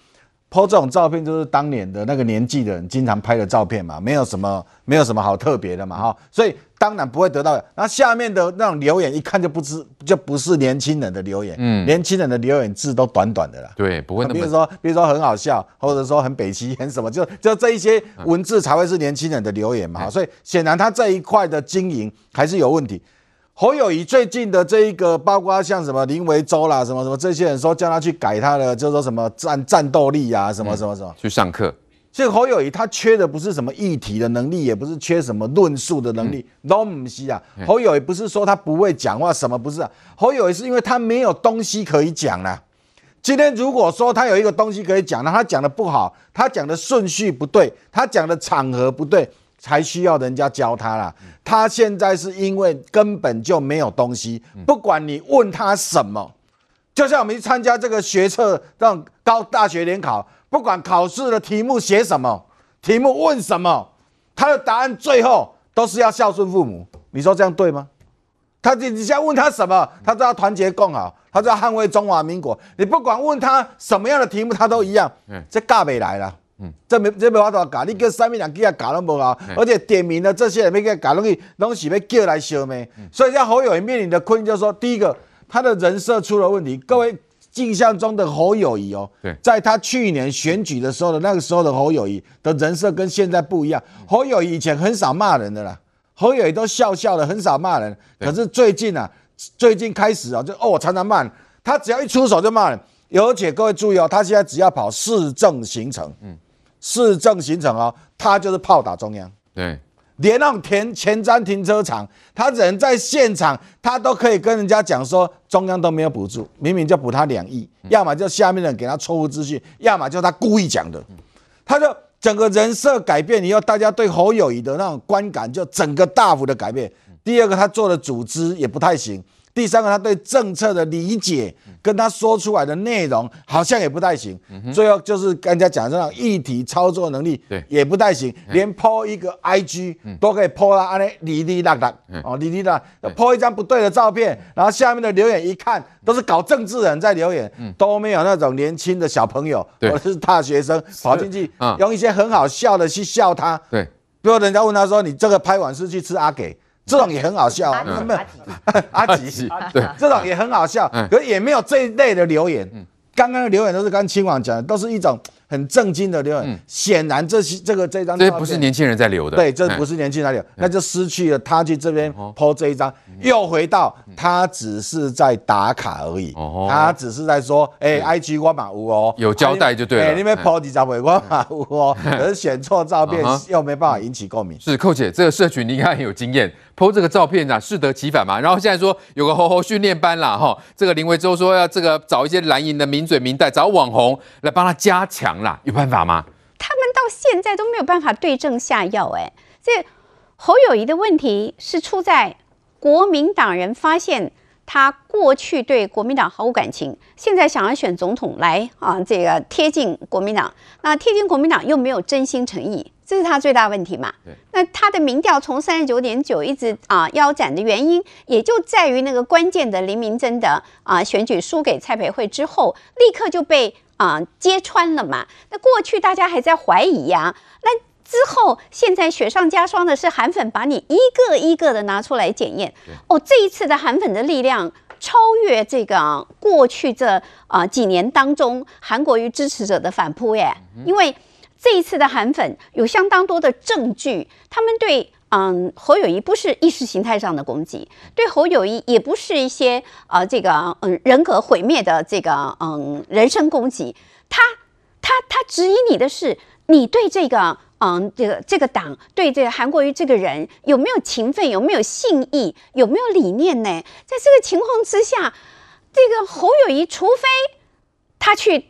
Po 这种照片就是当年的那个年纪的人经常拍的照片嘛，没有什么没有什么好特别的嘛哈，所以。当然不会得到。那下面的那种留言，一看就不知就不是年轻人的留言。嗯，年轻人的留言字都短短的啦。对，不会那么。比如说，比如说很好笑，或者说很北齐，很什么，就就这一些文字才会是年轻人的留言嘛。所以显然他这一块的经营还是有问题。侯友谊最近的这一个，包括像什么林维洲啦，什么什么这些人说叫他去改他的，就是说什么战战斗力啊，什么什么什么，去上课。所以侯友谊他缺的不是什么议题的能力，也不是缺什么论述的能力，都不是啊。侯友谊不是说他不会讲话，什么不是啊？侯友谊是因为他没有东西可以讲了。今天如果说他有一个东西可以讲，那他讲的不好，他讲的顺序不对，他讲的场合不对，才需要人家教他啦。他现在是因为根本就没有东西，不管你问他什么，就像我们去参加这个学测这种高大学联考。不管考试的题目写什么，题目问什么，他的答案最后都是要孝顺父母。你说这样对吗？他你你现在问他什么，他都要团结共好，他都要捍卫中华民国。你不管问他什么样的题目，他都一样。嗯，这尬没来了。嗯，这没这没法度搞，你叫三面两给他搞那么好，而且点名的这些人没给他搞东西，东西被叫来消灭。所以，像侯友宜面临的困境就是说，第一个，他的人设出了问题。各位印象中的侯友谊哦，在他去年选举的时候的那个时候的侯友谊的人设跟现在不一样。侯友谊以前很少骂人的啦，侯友宜都笑笑的，很少骂人。可是最近啊，最近开始啊，就哦，我常常骂人，他只要一出手就骂人。而且各位注意哦，他现在只要跑市政行程，嗯。市政行程哦，他就是炮打中央，对，连那种田前瞻停车场，他人在现场，他都可以跟人家讲说，中央都没有补助，明明就补他两亿，要么就下面的人给他错误资讯，要么就他故意讲的，他就整个人设改变以后，大家对侯友谊的那种观感就整个大幅的改变。第二个，他做的组织也不太行。第三个，他对政策的理解跟他说出来的内容好像也不太行。最后就是跟人家讲这种议题操作能力，也不太行。连 po 一个 IG 都可以 po 到安尼哩哩啦啦。哦，哩哩啦，po 一张不对的照片，然后下面的留言一看都是搞政治人在留言，都没有那种年轻的小朋友或者是大学生跑进去用一些很好笑的去笑他。对，比如人家问他说：“你这个拍完是去吃阿给？”这种也很好笑，阿吉，阿吉，对，这种也很好笑，可是也没有这一类的留言。刚刚的留言都是刚青网讲的，都是一种。很震惊的留言，显然这些这个这张这不是年轻人在留的，对，这不是年轻人在留，那就失去了他去这边 po 这一张，又回到他只是在打卡而已，他只是在说，哎，IG 我马乌哦，有交代就对了，你们 po 几张我马乌哦，可是选错照片又没办法引起共鸣。是寇姐，这个社群你应该很有经验，po 这个照片啊，适得其反嘛。然后现在说有个猴猴训练班啦，哈，这个林维洲说要这个找一些蓝营的名嘴名代，找网红来帮他加强。有办法吗？他们到现在都没有办法对症下药。哎，这侯友宜的问题是出在国民党人发现他过去对国民党毫无感情，现在想要选总统来啊，这个贴近国民党，那贴近国民党又没有真心诚意，这是他最大问题嘛？那他的民调从三十九点九一直啊腰斩的原因，也就在于那个关键的林明溱的啊选举输给蔡培慧之后，立刻就被。啊，揭穿了嘛？那过去大家还在怀疑呀、啊，那之后现在雪上加霜的是韩粉把你一个一个的拿出来检验。哦，这一次的韩粉的力量超越这个过去这啊几年当中韩国瑜支持者的反扑耶，因为这一次的韩粉有相当多的证据，他们对。嗯，侯友谊不是意识形态上的攻击，对侯友谊也不是一些呃这个嗯人格毁灭的这个嗯人身攻击，他他他质疑你的是你对这个嗯这个这个党对这个韩国瑜这个人有没有情分，有没有信义，有没有理念呢？在这个情况之下，这个侯友谊除非他去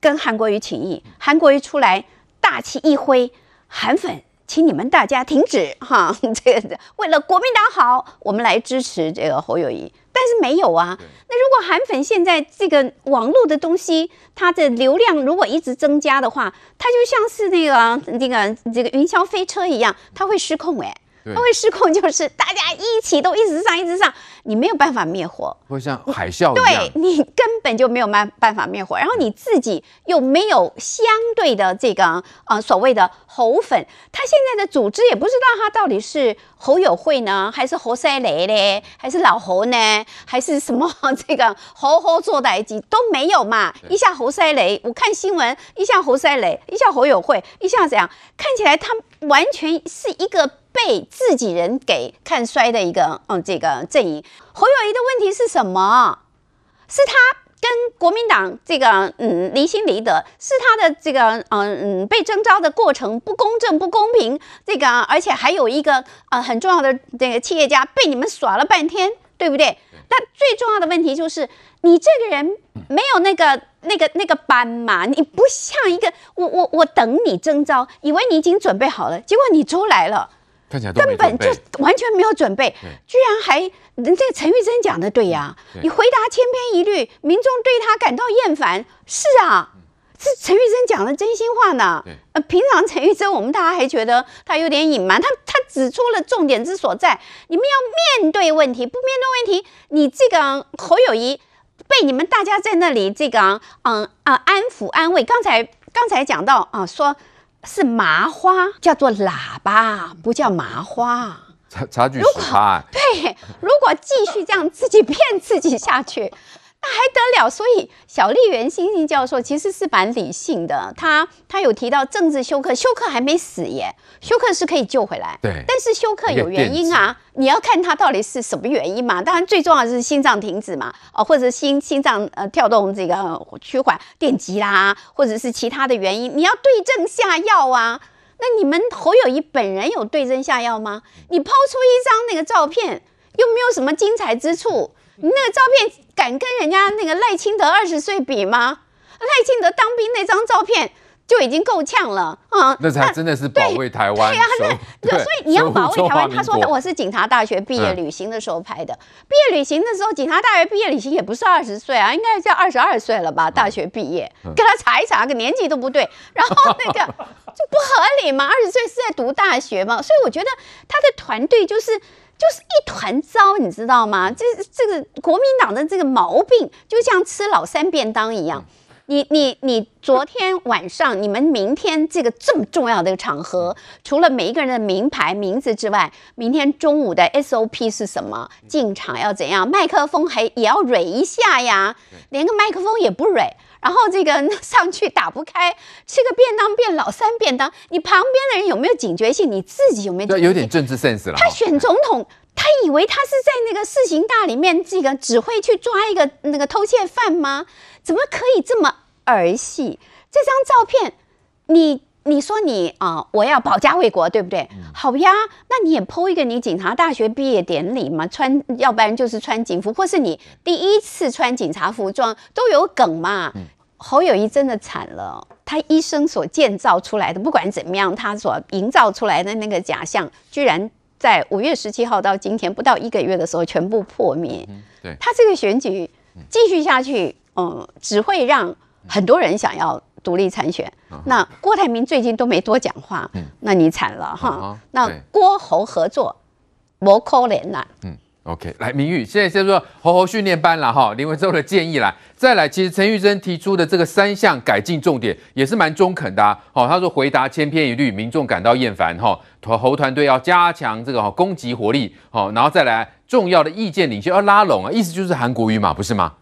跟韩国瑜请益，韩国瑜出来大旗一挥，韩粉。请你们大家停止 哈，这个为了国民党好，我们来支持这个侯友谊。但是没有啊，那如果韩粉现在这个网络的东西，它的流量如果一直增加的话，它就像是那个那个这个云霄飞车一样，它会失控哎。它会失控，就是大家一起都一直上，一直上，你没有办法灭火，会像海啸一样，对，你根本就没有办办法灭火，然后你自己又没有相对的这个呃所谓的猴粉，他现在的组织也不知道他到底是猴友会呢，还是猴塞雷嘞，还是老猴呢，还是什么这个猴猴做代志都没有嘛？一下猴塞雷，我看新闻，一下猴塞雷，一下猴友会，一下怎样？看起来他完全是一个。被自己人给看衰的一个嗯，这个阵营。侯友谊的问题是什么？是他跟国民党这个嗯离心离德，是他的这个嗯嗯被征召的过程不公正不公平，这个而且还有一个呃很重要的这个企业家被你们耍了半天，对不对？那最重要的问题就是你这个人没有那个那个那个班嘛，你不像一个我我我等你征召，以为你已经准备好了，结果你出来了。根本就完全没有准备，居然还这个陈玉珍讲的对呀，你回答千篇一律，民众对他感到厌烦。是啊，这陈玉珍讲的真心话呢。呃，平常陈玉珍我们大家还觉得他有点隐瞒，他他指出了重点之所在。你们要面对问题，不面对问题，你这个侯友谊被你们大家在那里这个嗯啊安抚安慰。刚才刚才讲到啊，说是麻花，叫做喇叭，不叫麻花。差差距十趴。对，如果继续这样自己骗自己下去。那还得了？所以小笠原欣兴教授其实是蛮理性的，他他有提到政治休克，休克还没死耶，休克是可以救回来。对，但是休克有原因啊，你要看他到底是什么原因嘛。当然最重要的是心脏停止嘛，哦，或者心心脏呃跳动这个趋缓电击啦，或者是其他的原因，你要对症下药啊。那你们侯友宜本人有对症下药吗？你抛出一张那个照片，又没有什么精彩之处。你那个照片敢跟人家那个赖清德二十岁比吗？赖清德当兵那张照片就已经够呛了啊！那才真的是保卫台湾。对呀，那所以你要保卫台湾。他说我是警察大学毕业旅行的时候拍的，毕业旅行的时候，警察大学毕业旅行也不是二十岁啊，应该叫二十二岁了吧？大学毕业，跟他查一查，个年纪都不对，然后那个 就不合理嘛？二十岁是在读大学嘛？所以我觉得他的团队就是。就是一团糟，你知道吗？这这个国民党的这个毛病，就像吃老三便当一样。你你你，昨天晚上，你们明天这个这么重要的一个场合，除了每一个人的名牌名字之外，明天中午的 SOP 是什么？进场要怎样？麦克风还也要蕊一下呀，连个麦克风也不蕊。然后这个上去打不开，吃个便当变老三便当，你旁边的人有没有警觉性？你自己有没有警觉性？有点政治 sense 了。他选总统，他以为他是在那个四行大里面这个只会去抓一个那个偷窃犯吗？怎么可以这么儿戏？这张照片，你你说你啊，我要保家卫国，对不对？嗯、好呀，那你也 po 一个你警察大学毕业典礼嘛，穿，要不然就是穿警服，或是你第一次穿警察服装，都有梗嘛。嗯侯友宜真的惨了，他一生所建造出来的，不管怎么样，他所营造出来的那个假象，居然在五月十七号到今天不到一个月的时候全部破灭。嗯、对，他这个选举继续下去，嗯，只会让很多人想要独立参选。嗯、那郭台铭最近都没多讲话，嗯、那你惨了哈。嗯、那郭侯合作，无可能啦。嗯。OK，来，明玉，现在先说猴猴训练班了哈。林文洲的建议来，再来，其实陈玉珍提出的这个三项改进重点也是蛮中肯的啊。好，他说回答千篇一律，民众感到厌烦哈。侯团队要加强这个攻击活力，好，然后再来重要的意见领袖要拉拢啊，意思就是韩国瑜嘛，不是吗？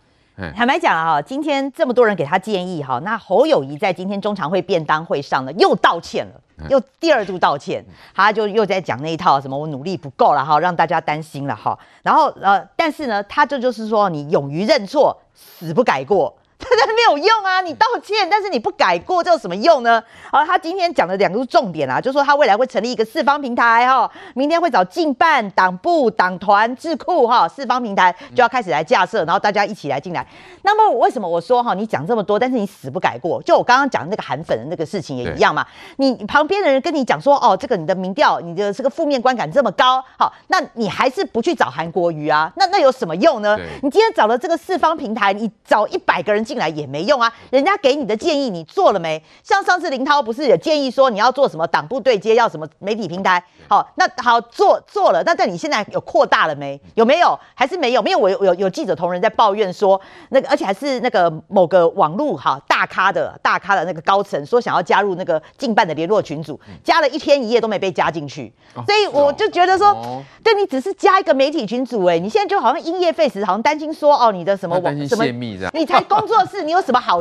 坦白讲啊，今天这么多人给他建议哈，那侯友谊在今天中常会便当会上呢又道歉了。又第二度道歉，他就又在讲那一套什么我努力不够了哈，让大家担心了哈。然后呃，但是呢，他这就是说你勇于认错，死不改过。他这没有用啊！你道歉，但是你不改过，这有什么用呢？好，他今天讲的两个重点啊，就是说他未来会成立一个四方平台哈，明天会找竞办、党部、党团、智库哈，四方平台就要开始来架设，然后大家一起来进来。那么为什么我说哈，你讲这么多，但是你死不改过？就我刚刚讲的那个韩粉的那个事情也一样嘛。你旁边的人跟你讲说哦，这个你的民调，你的这个负面观感这么高，好，那你还是不去找韩国瑜啊？那那有什么用呢？你今天找了这个四方平台，你找一百个人进来也没用啊！人家给你的建议你做了没？像上次林涛不是也建议说你要做什么党部对接，要什么媒体平台？好，那好做做了，那但你现在有扩大了没？有没有？还是没有？没有。我有有有记者同仁在抱怨说，那个而且还是那个某个网络哈大咖的大咖的那个高层说想要加入那个竞办的联络群组，加了一天一夜都没被加进去，所以我就觉得说，对你只是加一个媒体群组，哎，你现在就好像因噎废食，好像担心说哦你的什么网什么你才工作室你有。什么好？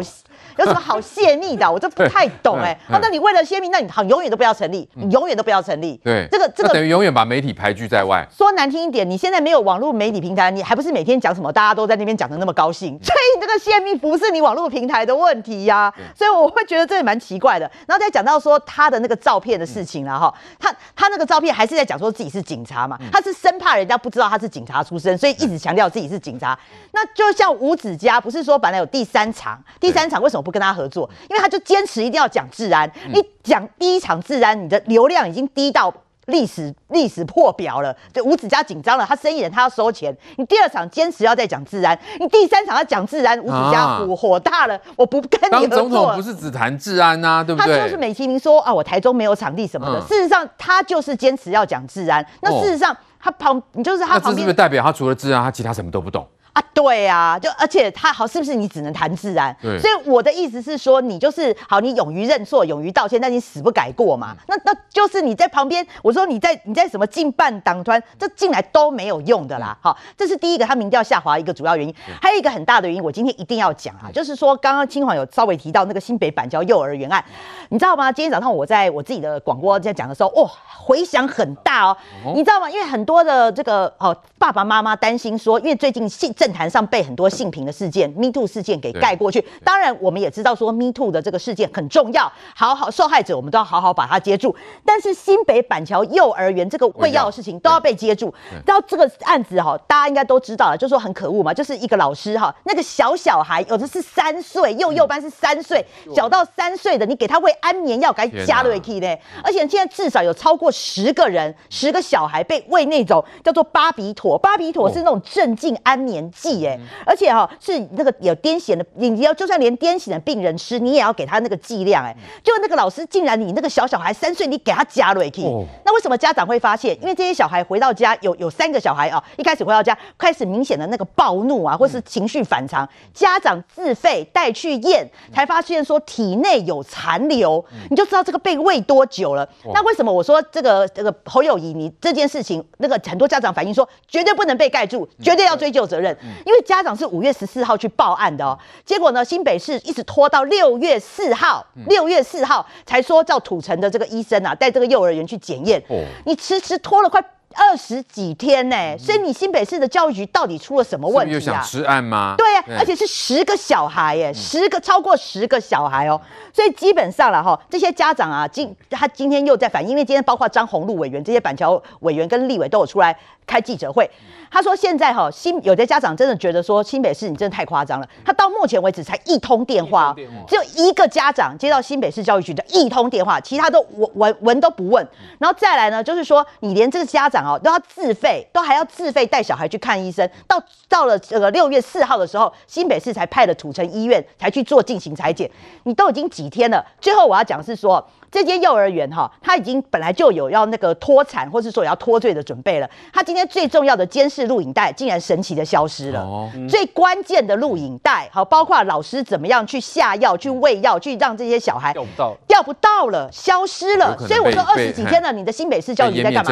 有什么好泄密的？我就不太懂 哎、欸。那你为了泄密，那你好永远都不要成立，你永远都不要成立。对，这个这个等于永远把媒体排拒在外。说难听一点，你现在没有网络媒体平台，你还不是每天讲什么，大家都在那边讲的那么高兴？所以这个泄密不是你网络平台的问题呀、啊。所以我会觉得这也蛮奇怪的。然后再讲到说他的那个照片的事情了哈，他他那个照片还是在讲说自己是警察嘛，他是生怕人家不知道他是警察出身，所以一直强调自己是警察。那就像吴子嘉，不是说本来有第三场，第三场为什么不跟他合作？因为他就坚持一定要讲治安。你讲第一场治安，你的流量已经低到历史历史破表了，就吴子嘉紧张了，他生意人他要收钱。你第二场坚持要再讲治安，你第三场要讲治安，吴子嘉火火大了，我不跟你合作。当总统不是只谈治安呐，对不对？他就是美其名说啊，我台中没有场地什么的，事实上他就是坚持要讲治安。那事实上他旁，你就是他旁边，那这是不是代表他除了治安，他其他什么都不懂？啊，对啊，就而且他好，是不是你只能谈自然？对，所以我的意思是说，你就是好，你勇于认错，勇于道歉，但你死不改过嘛？那那就是你在旁边，我说你在你在什么进办党团，这进来都没有用的啦。好，这是第一个，他民调下滑一个主要原因，还有一个很大的原因，我今天一定要讲啊，就是说刚刚清华有稍微提到那个新北板桥幼儿园案，你知道吗？今天早上我在我自己的广播在讲的时候，哇，回响很大哦，你知道吗？因为很多的这个哦爸爸妈妈担心说，因为最近政政坛上被很多。性平的事件，Me Too 事件给盖过去。当然，我们也知道说 Me Too 的这个事件很重要，好好受害者我们都要好好把它接住。但是新北板桥幼儿园这个喂药的事情都要被接住。然后这个案子哈，大家应该都知道了，就是说很可恶嘛，就是一个老师哈，那个小小孩有的是三岁，幼幼班是三岁，小到三岁的，你给他喂安眠药，给他加瑞 K 呢。而且现在至少有超过十个人，十个小孩被喂那种叫做巴比妥，巴比妥是那种镇静安眠剂，哎，而且哈，是那个有癫痫的，你要就算连癫痫的病人吃，你也要给他那个剂量，哎，就那个老师竟然你那个小小孩三岁，你给他加瑞克那为什么家长会发现？因为这些小孩回到家有有三个小孩啊，一开始回到家开始明显的那个暴怒啊，或是情绪反常，家长自费带去验，才发现说体内有残留，你就知道这个被喂多久了。那为什么我说这个这个侯友宜你这件事情，那个很多家长反映说绝对不能被盖住，绝对要追究责任，因为家长是五月十四号去报案的哦，结果呢，新北市一直拖到六月四号，六月四号才说叫土城的这个医生啊，带这个幼儿园去检验。哦，你迟迟拖了快二十几天呢，所以你新北市的教育局到底出了什么问题啊？又想吃案吗？对呀，而且是十个小孩耶，十个超过十个小孩哦，所以基本上了哈，这些家长啊，今他今天又在反映，因为今天包括张宏禄委员这些板桥委员跟立委都有出来开记者会。他说：“现在哈新有的家长真的觉得说新北市你真的太夸张了。他到目前为止才一通电话，只有一个家长接到新北市教育局的一通电话，其他都闻闻闻都不问。然后再来呢，就是说你连这个家长哦都要自费，都还要自费带小孩去看医生。到到了这个六月四号的时候，新北市才派了土城医院才去做进行裁剪。你都已经几天了？最后我要讲是说。”这间幼儿园哈，他已经本来就有要那个脱产，或是说要脱罪的准备了。他今天最重要的监视录影带竟然神奇的消失了。哦嗯、最关键的录影带，好，包括老师怎么样去下药、去喂药、去让这些小孩调不到，调不到了，消失了。所以我说二十几天了，你的新北市教育局在干嘛？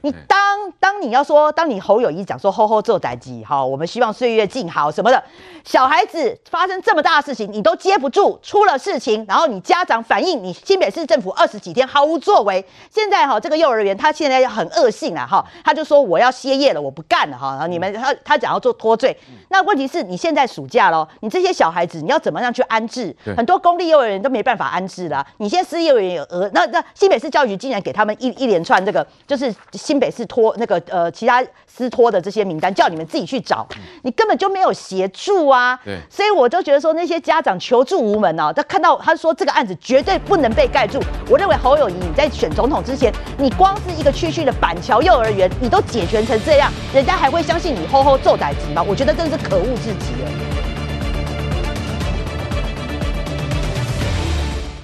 你当当你要说，当你侯友谊讲说“吼吼做宅基”，好，我们希望岁月静好什么的，小孩子发生这么大的事情，你都接不住，出了事情，然后你家长反映，你新北市。政府二十几天毫无作为，现在哈这个幼儿园他现在很恶性了哈，他就说我要歇业了，我不干了哈，然后你们他他讲要做脱罪，那问题是你现在暑假喽，你这些小孩子你要怎么样去安置？很多公立幼儿园都没办法安置了，你现在私立幼儿园有额，那那新北市教育局竟然给他们一一连串这个就是新北市托那个呃其他私托的这些名单，叫你们自己去找，你根本就没有协助啊，对，所以我就觉得说那些家长求助无门啊，他看到他说这个案子绝对不能被盖住。我认为侯友谊你在选总统之前，你光是一个区区的板桥幼儿园，你都解决成这样，人家还会相信你吼吼做宰鸡吗？我觉得真是可恶至极了。